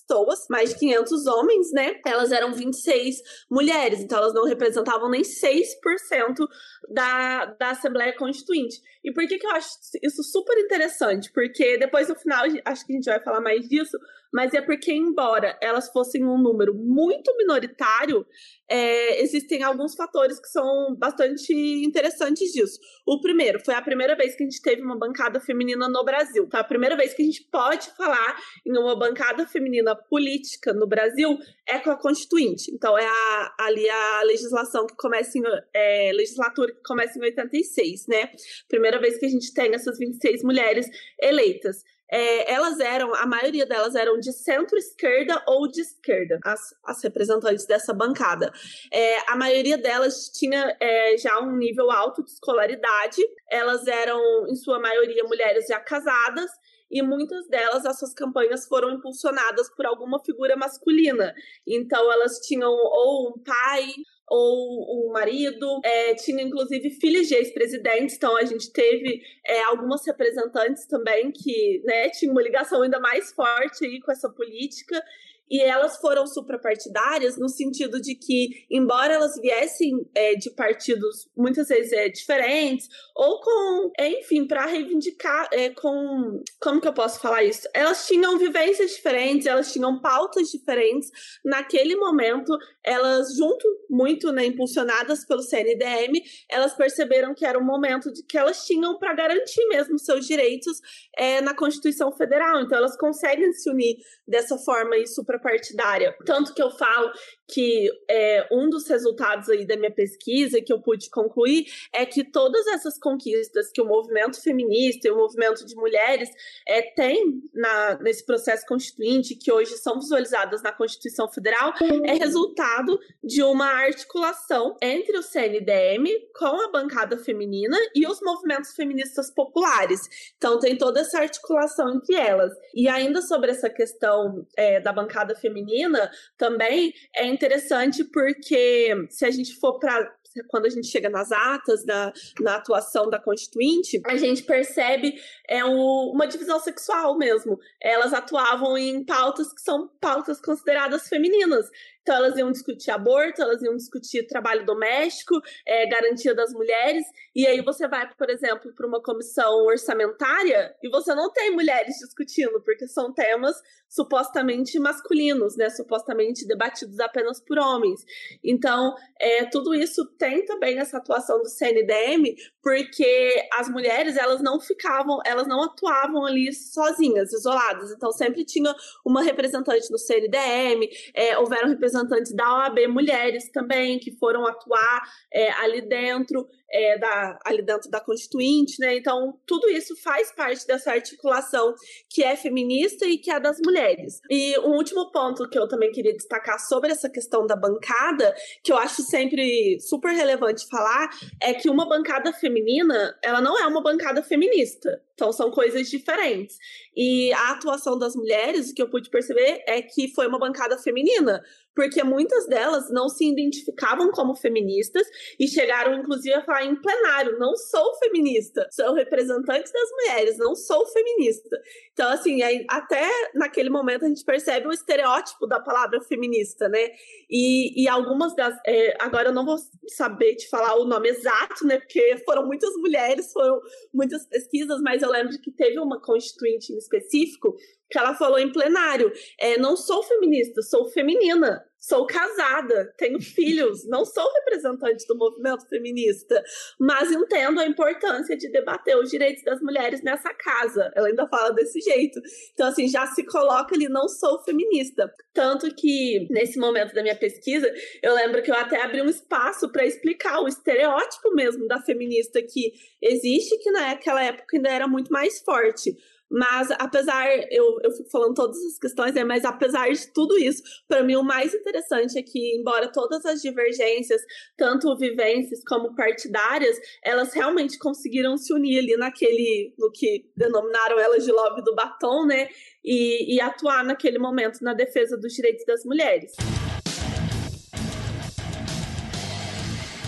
mais de 500 homens, né, elas eram 26 mulheres, então elas não representavam nem 6% da, da Assembleia Constituinte. E por que, que eu acho isso super interessante? Porque depois no final, acho que a gente vai falar mais disso, mas é porque, embora elas fossem um número muito minoritário, é, existem alguns fatores que são bastante interessantes disso. O primeiro, foi a primeira vez que a gente teve uma bancada feminina no Brasil. Foi a primeira vez que a gente pode falar em uma bancada feminina política no Brasil é com a Constituinte. Então, é a, ali a legislação que começa em. É, legislatura que começa em 86, né? Primeira vez que a gente tem essas 26 mulheres eleitas é, elas eram, a maioria delas eram de centro-esquerda ou de esquerda, as, as representantes dessa bancada. É, a maioria delas tinha é, já um nível alto de escolaridade, elas eram, em sua maioria, mulheres já casadas e muitas delas, as suas campanhas foram impulsionadas por alguma figura masculina. Então, elas tinham ou um pai ou um marido, é, tinha inclusive filhos de ex-presidentes, então a gente teve é, algumas representantes também que né, tinham uma ligação ainda mais forte aí com essa política e elas foram suprapartidárias no sentido de que, embora elas viessem é, de partidos muitas vezes é, diferentes, ou com, é, enfim, para reivindicar, é, com. Como que eu posso falar isso? Elas tinham vivências diferentes, elas tinham pautas diferentes. Naquele momento, elas, junto muito, né, impulsionadas pelo CNDM, elas perceberam que era um momento de que elas tinham para garantir mesmo seus direitos é, na Constituição Federal. Então, elas conseguem se unir dessa forma e suprapartidária. Tanto que eu falo que é, um dos resultados aí da minha pesquisa que eu pude concluir é que todas essas conquistas que o movimento feminista e o movimento de mulheres é, tem na, nesse processo constituinte, que hoje são visualizadas na Constituição Federal, é resultado de uma articulação entre o CNDM com a bancada feminina e os movimentos feministas populares. Então tem toda essa articulação entre elas. E ainda sobre essa questão é, da bancada feminina, também é interessante porque se a gente for para quando a gente chega nas atas, na, na atuação da Constituinte, a gente percebe é, um, uma divisão sexual mesmo. Elas atuavam em pautas que são pautas consideradas femininas. Então, elas iam discutir aborto, elas iam discutir trabalho doméstico, é, garantia das mulheres. E aí você vai, por exemplo, para uma comissão orçamentária e você não tem mulheres discutindo, porque são temas supostamente masculinos, né? Supostamente debatidos apenas por homens. Então, é, tudo isso tem também essa atuação do CNDM, porque as mulheres elas não ficavam, elas não atuavam ali sozinhas, isoladas. Então, sempre tinha uma representante do CNDM, é, houveram representantes representantes da OAB mulheres também, que foram atuar é, ali dentro é, da, ali dentro da Constituinte, né? Então, tudo isso faz parte dessa articulação que é feminista e que é das mulheres. E um último ponto que eu também queria destacar sobre essa questão da bancada, que eu acho sempre super relevante falar, é que uma bancada feminina, ela não é uma bancada feminista. Então, são coisas diferentes. E a atuação das mulheres, o que eu pude perceber é que foi uma bancada feminina, porque muitas delas não se identificavam como feministas e chegaram, inclusive, a falar em plenário: não sou feminista, sou representante das mulheres, não sou feminista. Então, assim, até naquele momento a gente percebe o estereótipo da palavra feminista, né? E, e algumas das. É, agora eu não vou saber te falar o nome exato, né? Porque foram muitas mulheres, foram muitas pesquisas, mas eu lembro que teve uma constituinte em específico que ela falou em plenário: é, não sou feminista, sou feminina, sou casada, tenho filhos, não sou representante do movimento feminista, mas entendo a importância de debater os direitos das mulheres nessa casa. Ela ainda fala desse jeito. Então, assim, já se coloca ali, não sou feminista. Tanto que, nesse momento da minha pesquisa, eu lembro que eu até abri um espaço para explicar o estereótipo mesmo da feminista que existe, que naquela época ainda era muito mais forte. Mas apesar, eu, eu fico falando todas as questões, né? Mas apesar de tudo isso, para mim o mais interessante é que, embora todas as divergências, tanto vivências como partidárias, elas realmente conseguiram se unir ali naquele, no que denominaram elas de lobby do batom, né? E, e atuar naquele momento na defesa dos direitos das mulheres.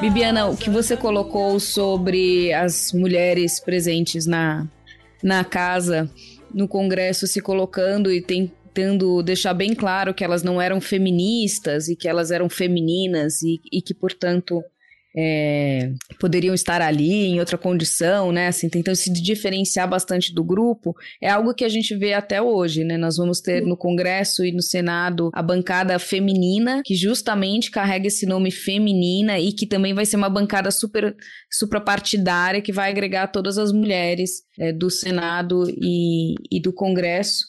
Bibiana, o que você colocou sobre as mulheres presentes na, na casa, no Congresso, se colocando e tentando deixar bem claro que elas não eram feministas e que elas eram femininas e, e que, portanto, é, poderiam estar ali em outra condição, né? Assim, tentando se diferenciar bastante do grupo, é algo que a gente vê até hoje, né? Nós vamos ter no Congresso e no Senado a bancada feminina, que justamente carrega esse nome feminina e que também vai ser uma bancada super suprapartidária que vai agregar todas as mulheres é, do Senado e, e do Congresso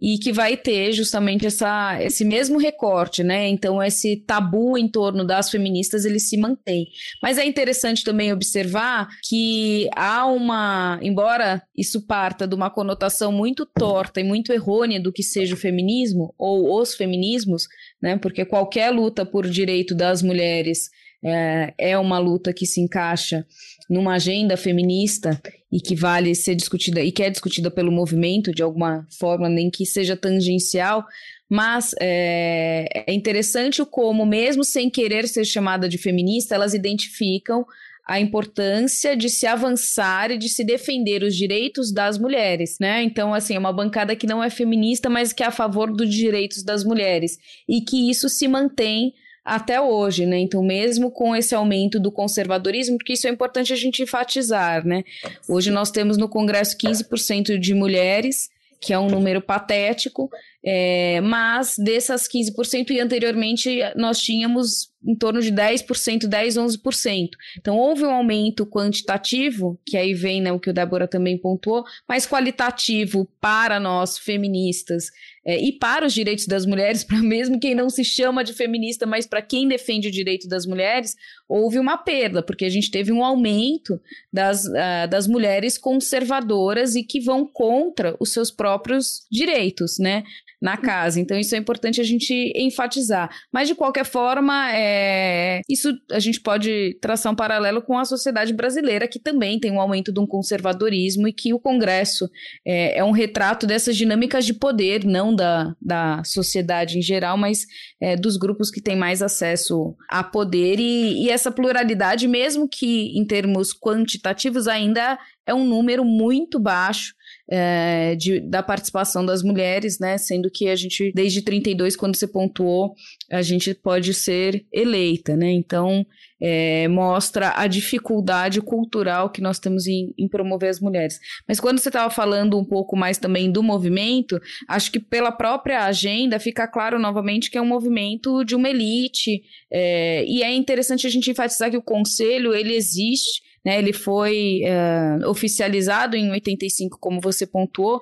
e que vai ter justamente essa, esse mesmo recorte, né? Então, esse tabu em torno das feministas ele se mantém. Mas é interessante também observar que há uma, embora isso parta de uma conotação muito torta e muito errônea do que seja o feminismo ou os feminismos, né? Porque qualquer luta por direito das mulheres é, é uma luta que se encaixa numa agenda feminista e que vale ser discutida e que é discutida pelo movimento de alguma forma, nem que seja tangencial, mas é, é interessante como, mesmo sem querer ser chamada de feminista, elas identificam a importância de se avançar e de se defender os direitos das mulheres, né? Então, assim, é uma bancada que não é feminista, mas que é a favor dos direitos das mulheres e que isso se mantém até hoje, né? Então, mesmo com esse aumento do conservadorismo, porque isso é importante a gente enfatizar, né? Hoje nós temos no Congresso 15% de mulheres, que é um número patético, é, mas dessas 15%, e anteriormente nós tínhamos em torno de 10%, 10, 11%. Então houve um aumento quantitativo, que aí vem né, o que o Débora também pontuou, mas qualitativo para nós feministas é, e para os direitos das mulheres, para mesmo quem não se chama de feminista, mas para quem defende o direito das mulheres, houve uma perda, porque a gente teve um aumento das, uh, das mulheres conservadoras e que vão contra os seus próprios direitos, né? Na casa. Então, isso é importante a gente enfatizar. Mas, de qualquer forma, é... isso a gente pode traçar um paralelo com a sociedade brasileira, que também tem um aumento de um conservadorismo e que o Congresso é, é um retrato dessas dinâmicas de poder, não da, da sociedade em geral, mas é, dos grupos que têm mais acesso a poder. E, e essa pluralidade, mesmo que em termos quantitativos, ainda é um número muito baixo é, de, da participação das mulheres, né? Sendo que a gente, desde 32, quando você pontuou, a gente pode ser eleita, né? Então, é, mostra a dificuldade cultural que nós temos em, em promover as mulheres. Mas quando você estava falando um pouco mais também do movimento, acho que pela própria agenda fica claro novamente que é um movimento de uma elite, é, e é interessante a gente enfatizar que o conselho ele existe né? Ele foi uh, oficializado em 85, como você pontuou,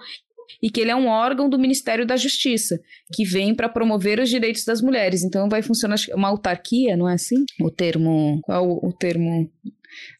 e que ele é um órgão do Ministério da Justiça, que vem para promover os direitos das mulheres. Então vai funcionar uma autarquia, não é assim? O termo, qual o termo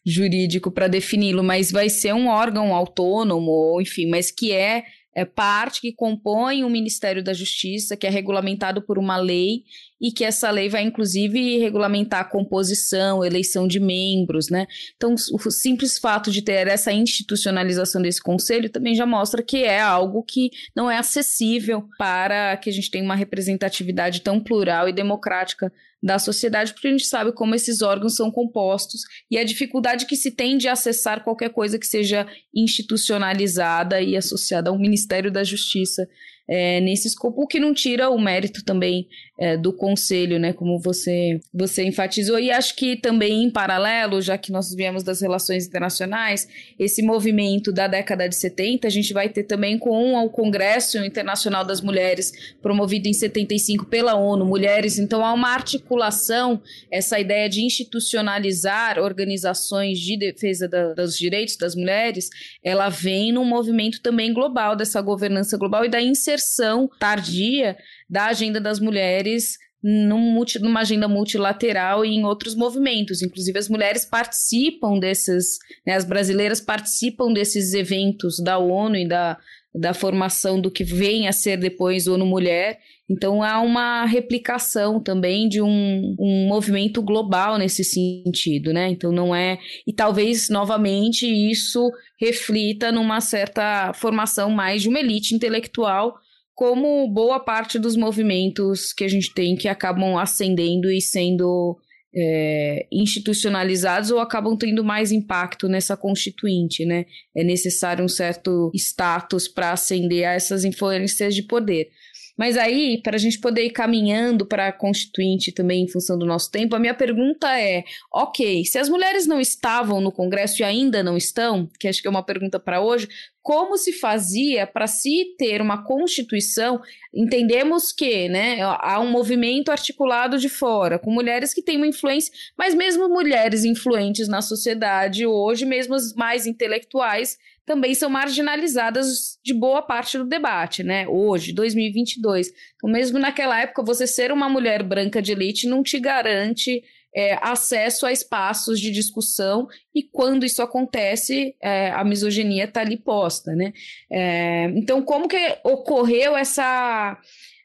jurídico para defini-lo, mas vai ser um órgão autônomo, enfim, mas que é é, parte que compõe o Ministério da Justiça, que é regulamentado por uma lei, e que essa lei vai, inclusive, regulamentar a composição, eleição de membros, né? Então, o simples fato de ter essa institucionalização desse conselho também já mostra que é algo que não é acessível para que a gente tenha uma representatividade tão plural e democrática da sociedade, porque a gente sabe como esses órgãos são compostos e a dificuldade que se tem de acessar qualquer coisa que seja institucionalizada e associada ao Ministério da Justiça é, nesse escopo, o que não tira o mérito também é, do conselho, né, como você, você enfatizou. E acho que também em paralelo, já que nós viemos das relações internacionais, esse movimento da década de 70, a gente vai ter também com o Congresso Internacional das Mulheres, promovido em 75 pela ONU, Mulheres. Então há uma articulação, essa ideia de institucionalizar organizações de defesa da, dos direitos das mulheres, ela vem num movimento também global, dessa governança global e da inserção inserção tardia da agenda das mulheres num numa agenda multilateral e em outros movimentos. Inclusive, as mulheres participam desses, né, as brasileiras participam desses eventos da ONU e da, da formação do que vem a ser depois ONU Mulher. Então, há uma replicação também de um, um movimento global nesse sentido, né? Então, não é. E talvez, novamente, isso reflita numa certa formação mais de uma elite intelectual como boa parte dos movimentos que a gente tem que acabam ascendendo e sendo é, institucionalizados ou acabam tendo mais impacto nessa constituinte, né? É necessário um certo status para ascender a essas influências de poder. Mas aí, para a gente poder ir caminhando para a Constituinte também em função do nosso tempo, a minha pergunta é: ok, se as mulheres não estavam no Congresso e ainda não estão, que acho que é uma pergunta para hoje, como se fazia para se ter uma Constituição? Entendemos que né, há um movimento articulado de fora, com mulheres que têm uma influência, mas mesmo mulheres influentes na sociedade hoje, mesmo as mais intelectuais, também são marginalizadas de boa parte do debate, né? Hoje, 2022. Então, mesmo naquela época, você ser uma mulher branca de elite não te garante é, acesso a espaços de discussão e quando isso acontece, é, a misoginia está ali posta, né? É, então, como que ocorreu essa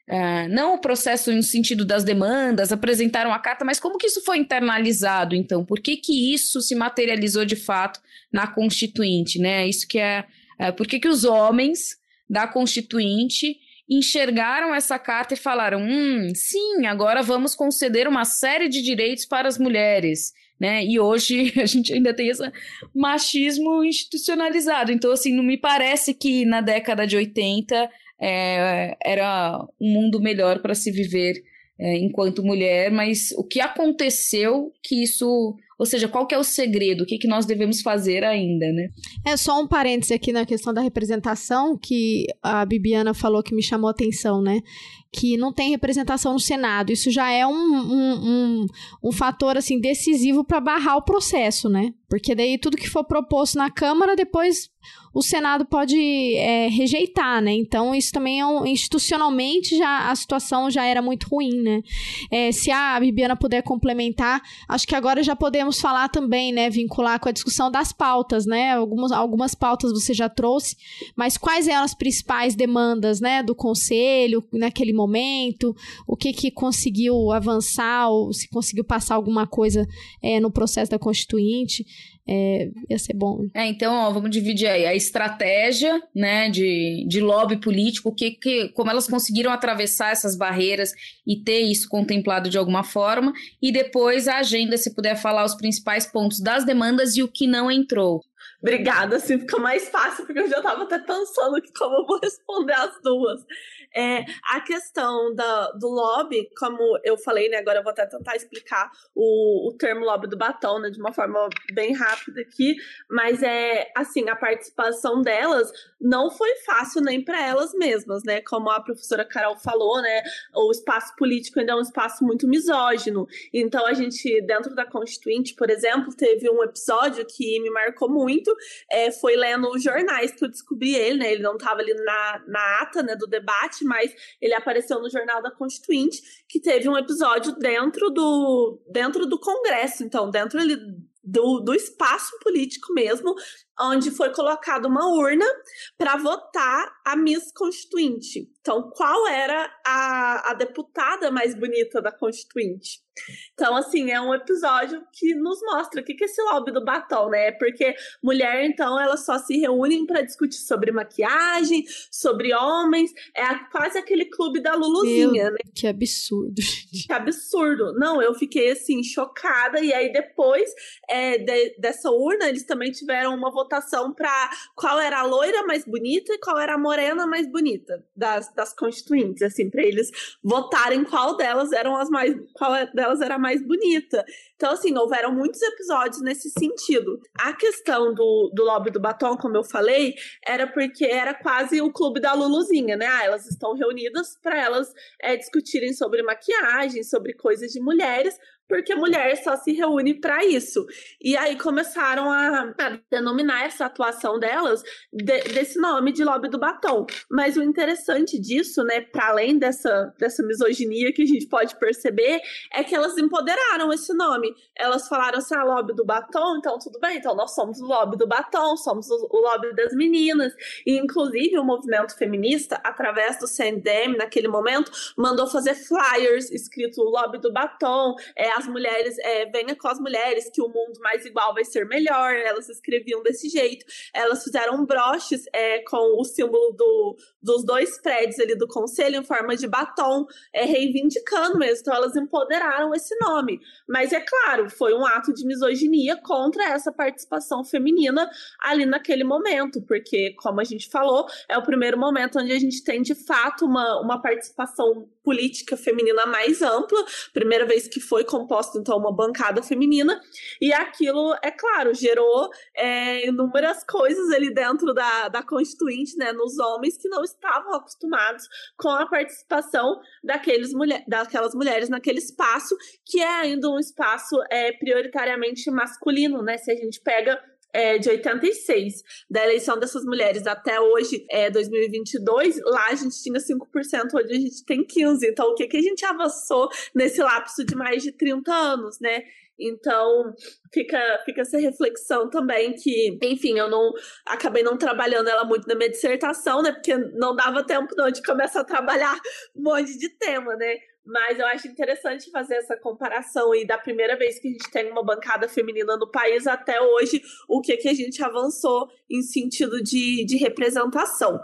Uh, não o processo no sentido das demandas, apresentaram a carta, mas como que isso foi internalizado, então? Por que, que isso se materializou de fato na Constituinte, né? Isso que é... Uh, por que, que os homens da Constituinte enxergaram essa carta e falaram, hum, sim, agora vamos conceder uma série de direitos para as mulheres, né? E hoje a gente ainda tem esse machismo institucionalizado. Então, assim, não me parece que na década de 80 é, era um mundo melhor para se viver é, enquanto mulher, mas o que aconteceu que isso ou seja, qual que é o segredo? O que, que nós devemos fazer ainda, né? É só um parêntese aqui na questão da representação que a Bibiana falou que me chamou a atenção, né? Que não tem representação no Senado. Isso já é um, um, um, um fator assim decisivo para barrar o processo, né? Porque daí tudo que for proposto na Câmara, depois o Senado pode é, rejeitar, né? Então, isso também é um, institucionalmente já a situação já era muito ruim, né? É, se a Bibiana puder complementar, acho que agora já podemos falar também, né? Vincular com a discussão das pautas, né? Algumas, algumas pautas você já trouxe, mas quais eram as principais demandas, né? Do Conselho naquele momento? O que que conseguiu avançar ou se conseguiu passar alguma coisa é, no processo da Constituinte? É, ia ser bom. É, então, ó, vamos dividir aí a estratégia, né, de, de lobby político, que, que, como elas conseguiram atravessar essas barreiras e ter isso contemplado de alguma forma, e depois a agenda, se puder falar os principais pontos das demandas e o que não entrou. Obrigada, assim fica mais fácil, porque eu já estava até pensando que como eu vou responder as duas. É, a questão da, do lobby, como eu falei, né? Agora eu vou até tentar explicar o, o termo lobby do batom, né? De uma forma bem rápida aqui. Mas é assim, a participação delas não foi fácil nem para elas mesmas, né? Como a professora Carol falou, né? O espaço político ainda é um espaço muito misógino. Então a gente, dentro da Constituinte, por exemplo, teve um episódio que me marcou muito. É, foi lendo os jornais que eu descobri ele, né? Ele não estava ali na, na ata né, do debate mas ele apareceu no Jornal da Constituinte, que teve um episódio dentro do, dentro do Congresso, então, dentro ali do, do espaço político mesmo, onde foi colocada uma urna para votar a Miss Constituinte. Então, qual era a, a deputada mais bonita da Constituinte? Então, assim, é um episódio que nos mostra o que, que é esse lobby do batom, né? Porque mulher, então, elas só se reúnem para discutir sobre maquiagem, sobre homens. É quase aquele clube da Luluzinha, Meu, né? Que absurdo, gente. Que absurdo. Não, eu fiquei, assim, chocada. E aí, depois é, de, dessa urna, eles também tiveram uma votação para qual era a loira mais bonita e qual era a morena mais bonita das, das constituintes, assim, para eles votarem qual delas eram as mais. qual delas era mais bonita. Então, assim, houveram muitos episódios nesse sentido. A questão do, do lobby do batom, como eu falei, era porque era quase o clube da Luluzinha, né? Ah, elas estão reunidas para elas é, discutirem sobre maquiagem, sobre coisas de mulheres, porque mulher só se reúne para isso. E aí começaram a, a, denominar essa atuação delas de, desse nome de lobby do batom. Mas o interessante disso, né, para além dessa, dessa misoginia que a gente pode perceber, é que elas empoderaram esse nome. Elas falaram assim: ah, lobby do batom, então tudo bem, então nós somos o lobby do batom, somos o, o lobby das meninas. E inclusive o movimento feminista, através do CNDM, naquele momento, mandou fazer flyers escrito lobby do batom, é a as mulheres, é, venha com as mulheres, que o mundo mais igual vai ser melhor. Elas escreviam desse jeito. Elas fizeram broches é, com o símbolo do, dos dois prédios ali do conselho em forma de batom, é, reivindicando mesmo. Então, elas empoderaram esse nome. Mas é claro, foi um ato de misoginia contra essa participação feminina ali naquele momento, porque, como a gente falou, é o primeiro momento onde a gente tem de fato uma, uma participação política feminina mais ampla, primeira vez que foi composta então uma bancada feminina, e aquilo, é claro, gerou é, inúmeras coisas ali dentro da, da Constituinte, né, nos homens que não estavam acostumados com a participação daqueles mulher, daquelas mulheres naquele espaço, que é ainda um espaço é, prioritariamente masculino, né, se a gente pega é, de 86, da eleição dessas mulheres até hoje, é, 2022, lá a gente tinha 5%, hoje a gente tem 15%. Então, o que, que a gente avançou nesse lapso de mais de 30 anos, né? Então, fica, fica essa reflexão também que, enfim, eu não acabei não trabalhando ela muito na minha dissertação, né? Porque não dava tempo não de começar a trabalhar um monte de tema, né? Mas eu acho interessante fazer essa comparação aí da primeira vez que a gente tem uma bancada feminina no país até hoje, o que, que a gente avançou em sentido de, de representação.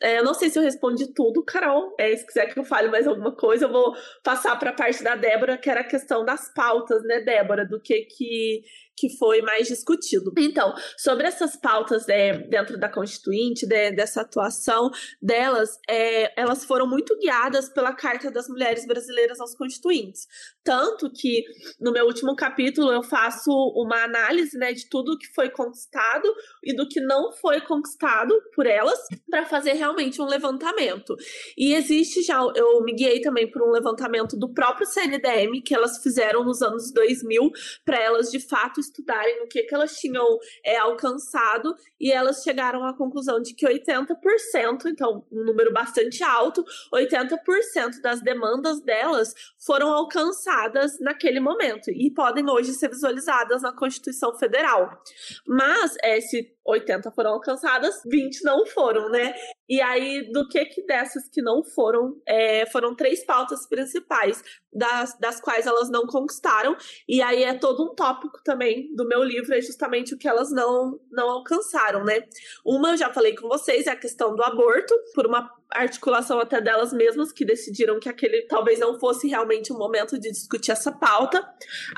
É, eu não sei se eu respondi tudo, Carol. É, se quiser que eu fale mais alguma coisa, eu vou passar para a parte da Débora, que era a questão das pautas, né, Débora? Do que que que foi mais discutido. Então, sobre essas pautas é, dentro da Constituinte, de, dessa atuação delas, é, elas foram muito guiadas pela Carta das Mulheres Brasileiras aos Constituintes. Tanto que no meu último capítulo eu faço uma análise né, de tudo que foi conquistado e do que não foi conquistado por elas, para fazer realmente um levantamento. E existe já, eu me guiei também por um levantamento do próprio CNDM, que elas fizeram nos anos 2000, para elas de fato estudarem o que, que elas tinham é, alcançado e elas chegaram à conclusão de que 80%, então um número bastante alto, 80% das demandas delas foram alcançadas naquele momento e podem hoje ser visualizadas na Constituição Federal. Mas é, se 80 foram alcançadas, 20 não foram, né? E aí, do que que dessas que não foram, é, foram três pautas principais, das, das quais elas não conquistaram, e aí é todo um tópico também do meu livro, é justamente o que elas não, não alcançaram, né? Uma, eu já falei com vocês, é a questão do aborto, por uma articulação até delas mesmas, que decidiram que aquele talvez não fosse realmente o momento de discutir essa pauta.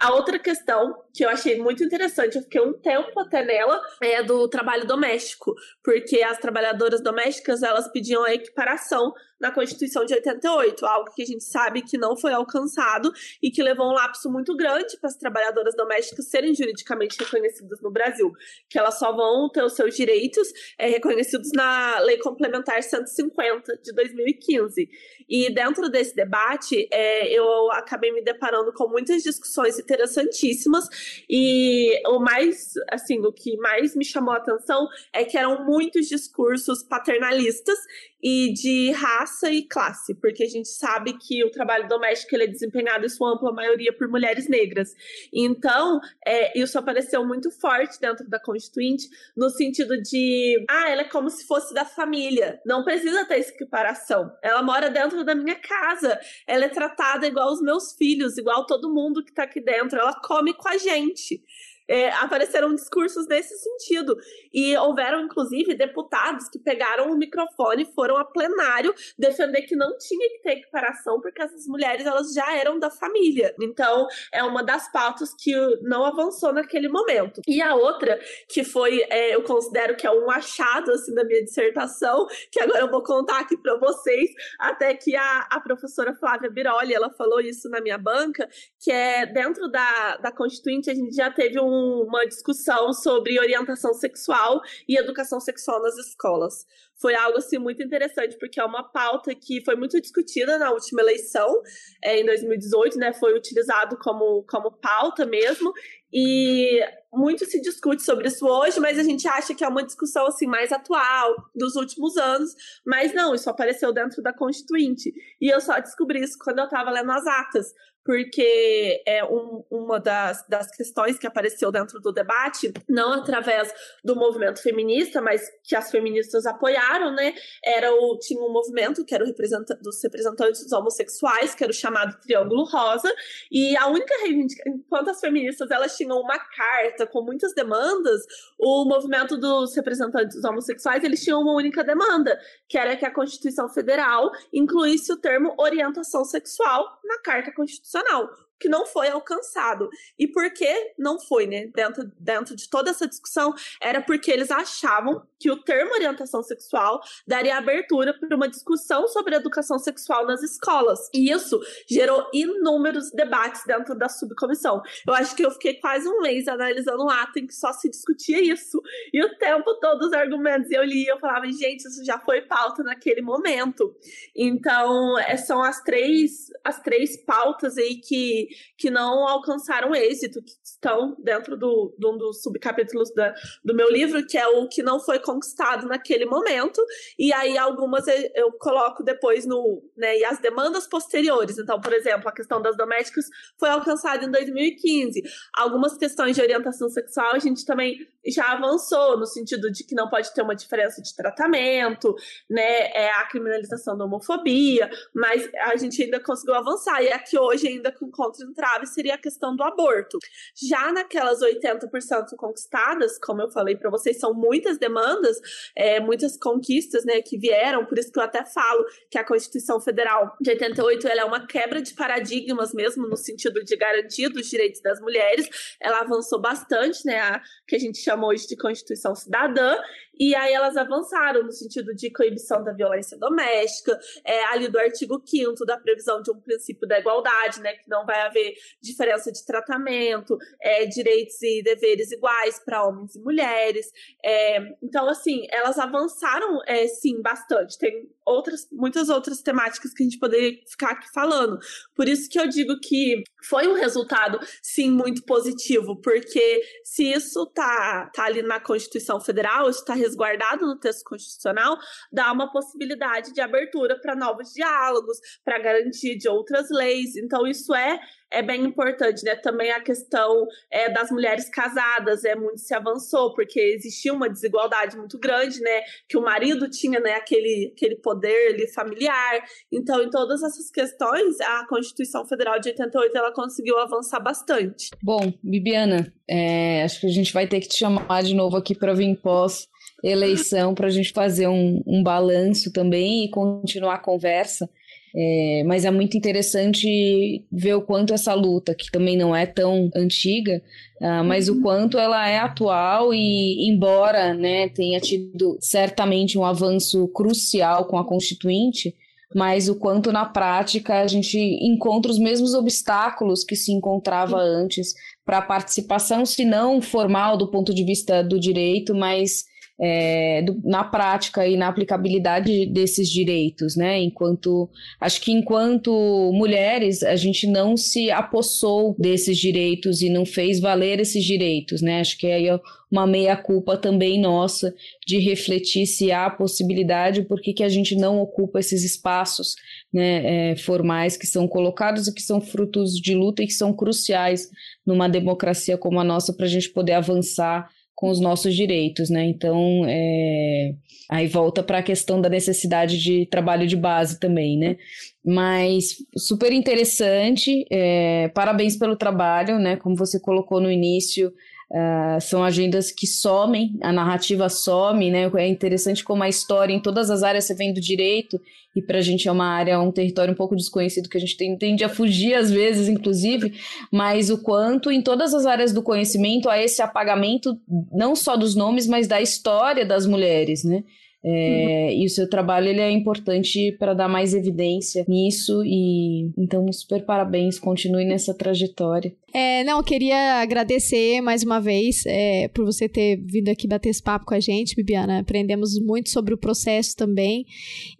A outra questão, que eu achei muito interessante, eu fiquei um tempo até nela, é do trabalho doméstico, porque as trabalhadoras domésticas, elas pediam a equiparação na Constituição de 88, algo que a gente sabe que não foi alcançado e que levou um lapso muito grande para as trabalhadoras domésticas serem juridicamente reconhecidas no Brasil, que elas só vão ter os seus direitos é, reconhecidos na Lei Complementar 150 de 2015. E dentro desse debate, é, eu acabei me deparando com muitas discussões interessantíssimas e o mais, assim, o que mais me chamou a atenção é que eram muitos discursos paternalistas e de raça e classe, porque a gente sabe que o trabalho doméstico ele é desempenhado em sua ampla maioria por mulheres negras. Então, é, isso apareceu muito forte dentro da Constituinte, no sentido de, ah, ela é como se fosse da família, não precisa ter equiparação. Ela mora dentro da minha casa, ela é tratada igual os meus filhos, igual todo mundo que tá aqui dentro, ela come com a gente é, apareceram discursos nesse sentido. E houveram, inclusive, deputados que pegaram o microfone e foram a plenário defender que não tinha que ter equiparação, porque essas mulheres elas já eram da família. Então, é uma das pautas que não avançou naquele momento. E a outra, que foi, é, eu considero que é um achado assim, da minha dissertação, que agora eu vou contar aqui para vocês, até que a, a professora Flávia Biroli, ela falou isso na minha banca, que é dentro da, da Constituinte a gente já teve um uma discussão sobre orientação sexual e educação sexual nas escolas. Foi algo assim muito interessante, porque é uma pauta que foi muito discutida na última eleição, é, em 2018, né? Foi utilizado como, como pauta mesmo. E muito se discute sobre isso hoje, mas a gente acha que é uma discussão assim mais atual dos últimos anos, mas não, isso apareceu dentro da Constituinte. E eu só descobri isso quando eu estava lendo as atas, porque é um, uma das, das questões que apareceu dentro do debate, não através do movimento feminista, mas que as feministas apoiaram, né? Era o, tinha um movimento que era o dos representantes homossexuais, que era o chamado Triângulo Rosa, e a única reivindicação, enquanto as feministas elas tinham uma carta com muitas demandas, o movimento dos representantes homossexuais eles tinham uma única demanda, que era que a Constituição Federal incluísse o termo orientação sexual na Carta Constitucional constitucional, que não foi alcançado. E por que não foi, né? Dentro, dentro de toda essa discussão, era porque eles achavam que o termo orientação sexual daria abertura para uma discussão sobre educação sexual nas escolas. E isso gerou inúmeros debates dentro da subcomissão. Eu acho que eu fiquei quase um mês analisando um ato em que só se discutia isso. E o tempo todo os argumentos eu li, eu falava, gente, isso já foi pauta naquele momento. Então, é, são as três, as três pautas aí que que não alcançaram êxito, que estão dentro do, de um dos subcapítulos da, do meu livro, que é o que não foi conquistado naquele momento, e aí algumas eu coloco depois no, né, e as demandas posteriores. Então, por exemplo, a questão das domésticas foi alcançada em 2015. Algumas questões de orientação sexual a gente também já avançou no sentido de que não pode ter uma diferença de tratamento, né, é a criminalização da homofobia, mas a gente ainda conseguiu avançar e aqui hoje ainda com contra entrave seria a questão do aborto. Já naquelas 80% conquistadas, como eu falei para vocês, são muitas demandas, é, muitas conquistas, né, que vieram, por isso que eu até falo que a Constituição Federal de 88 ela é uma quebra de paradigmas mesmo no sentido de garantir os direitos das mulheres. Ela avançou bastante, né, a, que a gente chama hoje de Constituição Cidadã, e aí elas avançaram no sentido de coibição da violência doméstica, é, ali do artigo 5 da previsão de um princípio da igualdade, né, que não vai haver diferença de tratamento, é, direitos e deveres iguais para homens e mulheres. É, então, assim, elas avançaram, é, sim, bastante. Tem outras, muitas outras temáticas que a gente poderia ficar aqui falando. Por isso que eu digo que foi um resultado, sim, muito positivo, porque se isso tá, tá ali na Constituição Federal, isso está resguardado no texto constitucional, dá uma possibilidade de abertura para novos diálogos, para garantia de outras leis. Então, isso é é bem importante, né? Também a questão é, das mulheres casadas, é muito se avançou, porque existia uma desigualdade muito grande, né? Que o marido tinha, né, aquele, aquele poder ali, familiar. Então, em todas essas questões, a Constituição Federal de 88 ela conseguiu avançar bastante. Bom, Bibiana, é, acho que a gente vai ter que te chamar de novo aqui para vir pós eleição para a gente fazer um, um balanço também e continuar a conversa. É, mas é muito interessante ver o quanto essa luta, que também não é tão antiga, uh, mas o quanto ela é atual e, embora né, tenha tido certamente um avanço crucial com a Constituinte, mas o quanto na prática a gente encontra os mesmos obstáculos que se encontrava antes para a participação, se não formal do ponto de vista do direito, mas é, do, na prática e na aplicabilidade desses direitos, né? Enquanto acho que enquanto mulheres a gente não se apossou desses direitos e não fez valer esses direitos, né? Acho que aí é uma meia culpa também nossa de refletir se há possibilidade, por que a gente não ocupa esses espaços né, é, formais que são colocados e que são frutos de luta e que são cruciais numa democracia como a nossa para a gente poder avançar com os nossos direitos, né? Então, é... aí volta para a questão da necessidade de trabalho de base também, né? Mas super interessante, é... parabéns pelo trabalho, né? Como você colocou no início, Uh, são agendas que somem, a narrativa some, né? É interessante como a história em todas as áreas você vem do direito, e para a gente é uma área, um território um pouco desconhecido que a gente tem, tende a fugir às vezes, inclusive, mas o quanto em todas as áreas do conhecimento há esse apagamento não só dos nomes, mas da história das mulheres, né? É, uhum. E o seu trabalho ele é importante para dar mais evidência nisso e então super parabéns, continue nessa trajetória. É, não, queria agradecer mais uma vez é, por você ter vindo aqui bater esse papo com a gente, Bibiana. Aprendemos muito sobre o processo também.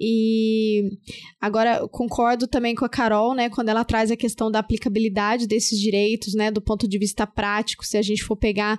E agora concordo também com a Carol, né, quando ela traz a questão da aplicabilidade desses direitos, né, do ponto de vista prático, se a gente for pegar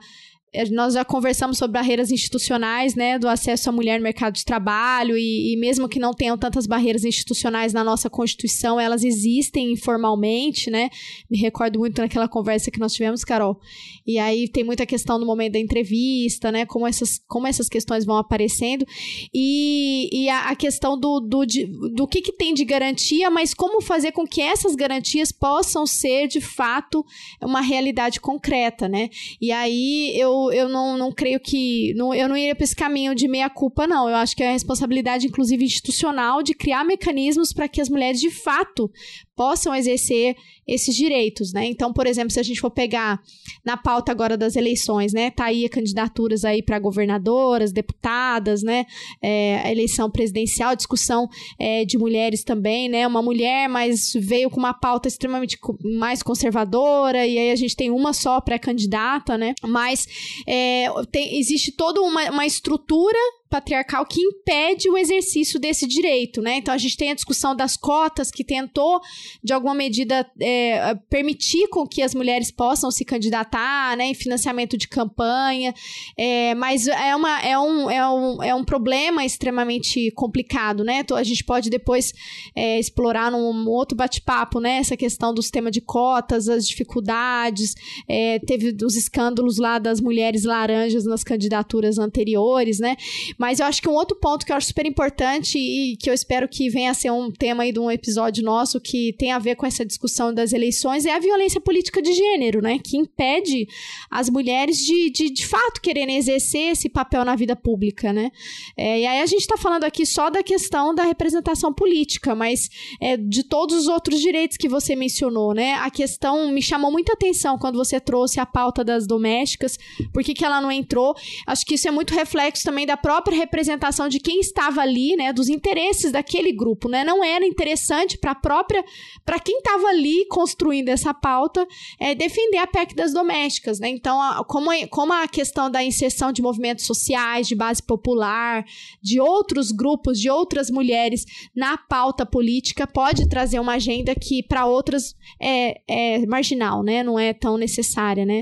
nós já conversamos sobre barreiras institucionais, né, do acesso à mulher no mercado de trabalho, e, e, mesmo que não tenham tantas barreiras institucionais na nossa Constituição, elas existem informalmente, né? Me recordo muito naquela conversa que nós tivemos, Carol. E aí tem muita questão no momento da entrevista, né? Como essas, como essas questões vão aparecendo. E, e a, a questão do, do, de, do que, que tem de garantia, mas como fazer com que essas garantias possam ser, de fato, uma realidade concreta, né? E aí eu eu, não, não creio que. Não, eu não iria para esse caminho de meia-culpa, não. Eu acho que é a responsabilidade, inclusive, institucional de criar mecanismos para que as mulheres, de fato, possam exercer esses direitos, né? Então, por exemplo, se a gente for pegar na pauta agora das eleições, né? Tá aí candidaturas aí para governadoras, deputadas, né? É, eleição presidencial, discussão é, de mulheres também, né? Uma mulher, mas veio com uma pauta extremamente mais conservadora e aí a gente tem uma só pré-candidata, né? Mas é, tem, existe toda uma, uma estrutura patriarcal que impede o exercício desse direito, né? Então a gente tem a discussão das cotas que tentou, de alguma medida, é, permitir com que as mulheres possam se candidatar, né, em financiamento de campanha, é, mas é, uma, é, um, é, um, é um problema extremamente complicado, né? Então, a gente pode depois é, explorar num outro bate-papo, né, essa questão do sistema de cotas, as dificuldades, é, teve os escândalos lá das mulheres laranjas nas candidaturas anteriores, né? Mas eu acho que um outro ponto que eu acho super importante e que eu espero que venha a ser um tema aí de um episódio nosso que tem a ver com essa discussão das eleições é a violência política de gênero, né? Que impede as mulheres de, de, de fato, quererem exercer esse papel na vida pública, né? É, e aí a gente está falando aqui só da questão da representação política, mas é, de todos os outros direitos que você mencionou, né? A questão me chamou muita atenção quando você trouxe a pauta das domésticas, por que, que ela não entrou? Acho que isso é muito reflexo também da própria própria representação de quem estava ali, né, dos interesses daquele grupo, né? Não era interessante para própria, para quem estava ali construindo essa pauta, é, defender a PEC das domésticas, né? Então, a, como, a, como a questão da inserção de movimentos sociais, de base popular, de outros grupos, de outras mulheres na pauta política pode trazer uma agenda que para outras é, é marginal, né? Não é tão necessária, né?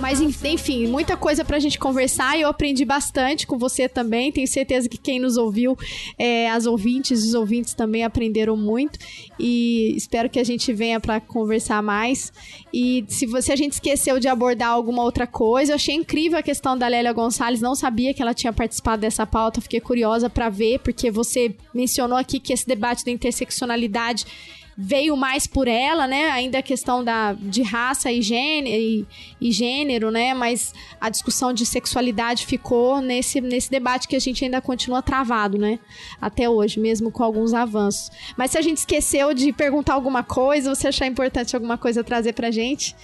Mas enfim, muita coisa pra gente conversar. Eu aprendi bastante com você também. Tenho certeza que quem nos ouviu, é, as ouvintes, os ouvintes também aprenderam muito. E espero que a gente venha para conversar mais. E se você a gente esqueceu de abordar alguma outra coisa, eu achei incrível a questão da Lélia Gonçalves. Não sabia que ela tinha participado dessa pauta. Fiquei curiosa para ver, porque você mencionou aqui que esse debate da interseccionalidade veio mais por ela, né? Ainda a questão da, de raça e gênero, e, e gênero, né? Mas a discussão de sexualidade ficou nesse, nesse debate que a gente ainda continua travado, né? Até hoje, mesmo com alguns avanços. Mas se a gente esqueceu de perguntar alguma coisa, você achar importante alguma coisa trazer pra gente,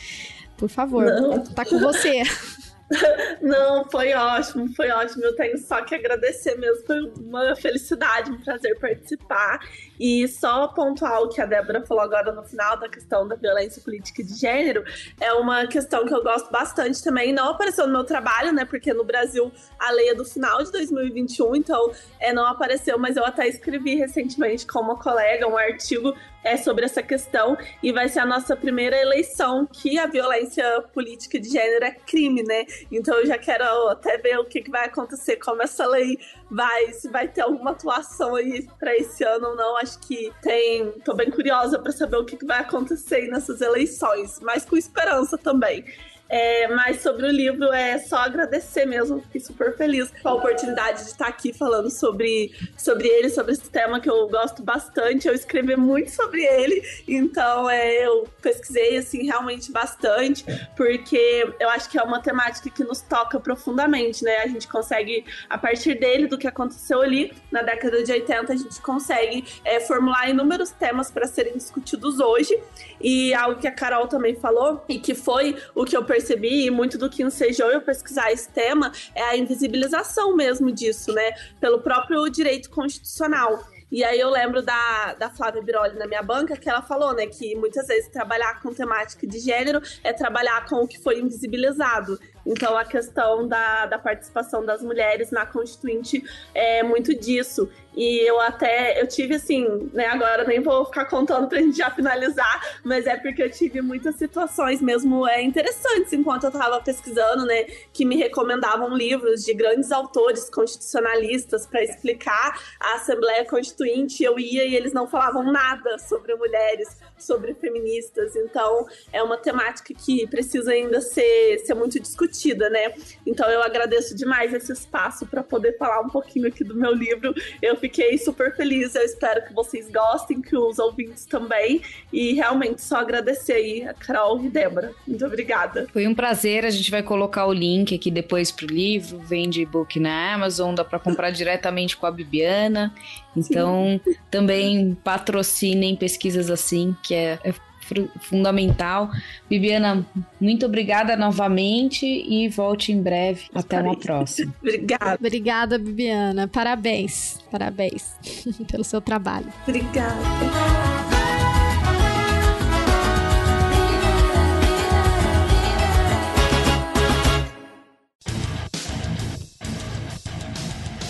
por favor, Não. tá com você. Não, foi ótimo, foi ótimo. Eu tenho só que agradecer mesmo. Foi uma felicidade, um prazer participar. E só pontuar o que a Débora falou agora no final da questão da violência política de gênero, é uma questão que eu gosto bastante também. Não apareceu no meu trabalho, né? Porque no Brasil a lei é do final de 2021, então é, não apareceu, mas eu até escrevi recentemente com uma colega um artigo é sobre essa questão e vai ser a nossa primeira eleição que a violência política de gênero é crime, né? Então eu já quero até ver o que, que vai acontecer, como essa lei vai, se vai ter alguma atuação aí para esse ano ou não. Acho que tem. Tô bem curiosa para saber o que, que vai acontecer nessas eleições, mas com esperança também. É, mas sobre o livro é só agradecer mesmo, fiquei super feliz com a oportunidade de estar aqui falando sobre, sobre ele, sobre esse tema que eu gosto bastante. Eu escrevi muito sobre ele, então é, eu pesquisei assim realmente bastante, porque eu acho que é uma temática que nos toca profundamente, né? A gente consegue, a partir dele, do que aconteceu ali na década de 80, a gente consegue é, formular inúmeros temas para serem discutidos hoje. E algo que a Carol também falou, e que foi o que eu percebi, e muito do que ensejou eu pesquisar esse tema, é a invisibilização mesmo disso, né? Pelo próprio direito constitucional. E aí eu lembro da, da Flávia Biroli na minha banca, que ela falou, né, que muitas vezes trabalhar com temática de gênero é trabalhar com o que foi invisibilizado. Então a questão da, da participação das mulheres na Constituinte é muito disso. E eu até, eu tive assim, né, agora nem vou ficar contando pra gente já finalizar, mas é porque eu tive muitas situações mesmo é, interessantes enquanto eu tava pesquisando, né, que me recomendavam livros de grandes autores constitucionalistas para explicar a Assembleia Constituinte. Eu ia e eles não falavam nada sobre mulheres, sobre feministas. Então, é uma temática que precisa ainda ser, ser muito discutida, né? Então, eu agradeço demais esse espaço para poder falar um pouquinho aqui do meu livro. Eu fiquei super feliz. Eu espero que vocês gostem, que os ouvintes também. E realmente só agradecer aí a Carol e Débora. Muito obrigada. Foi um prazer. A gente vai colocar o link aqui depois pro livro. Vende e-book na Amazon, dá para comprar diretamente com a Bibiana. Então, Sim. também patrocinem pesquisas assim, que é, é fundamental. Bibiana, muito obrigada novamente e volte em breve. Até uma próxima. obrigada. Obrigada, Bibiana. Parabéns. Parabéns pelo seu trabalho. Obrigada.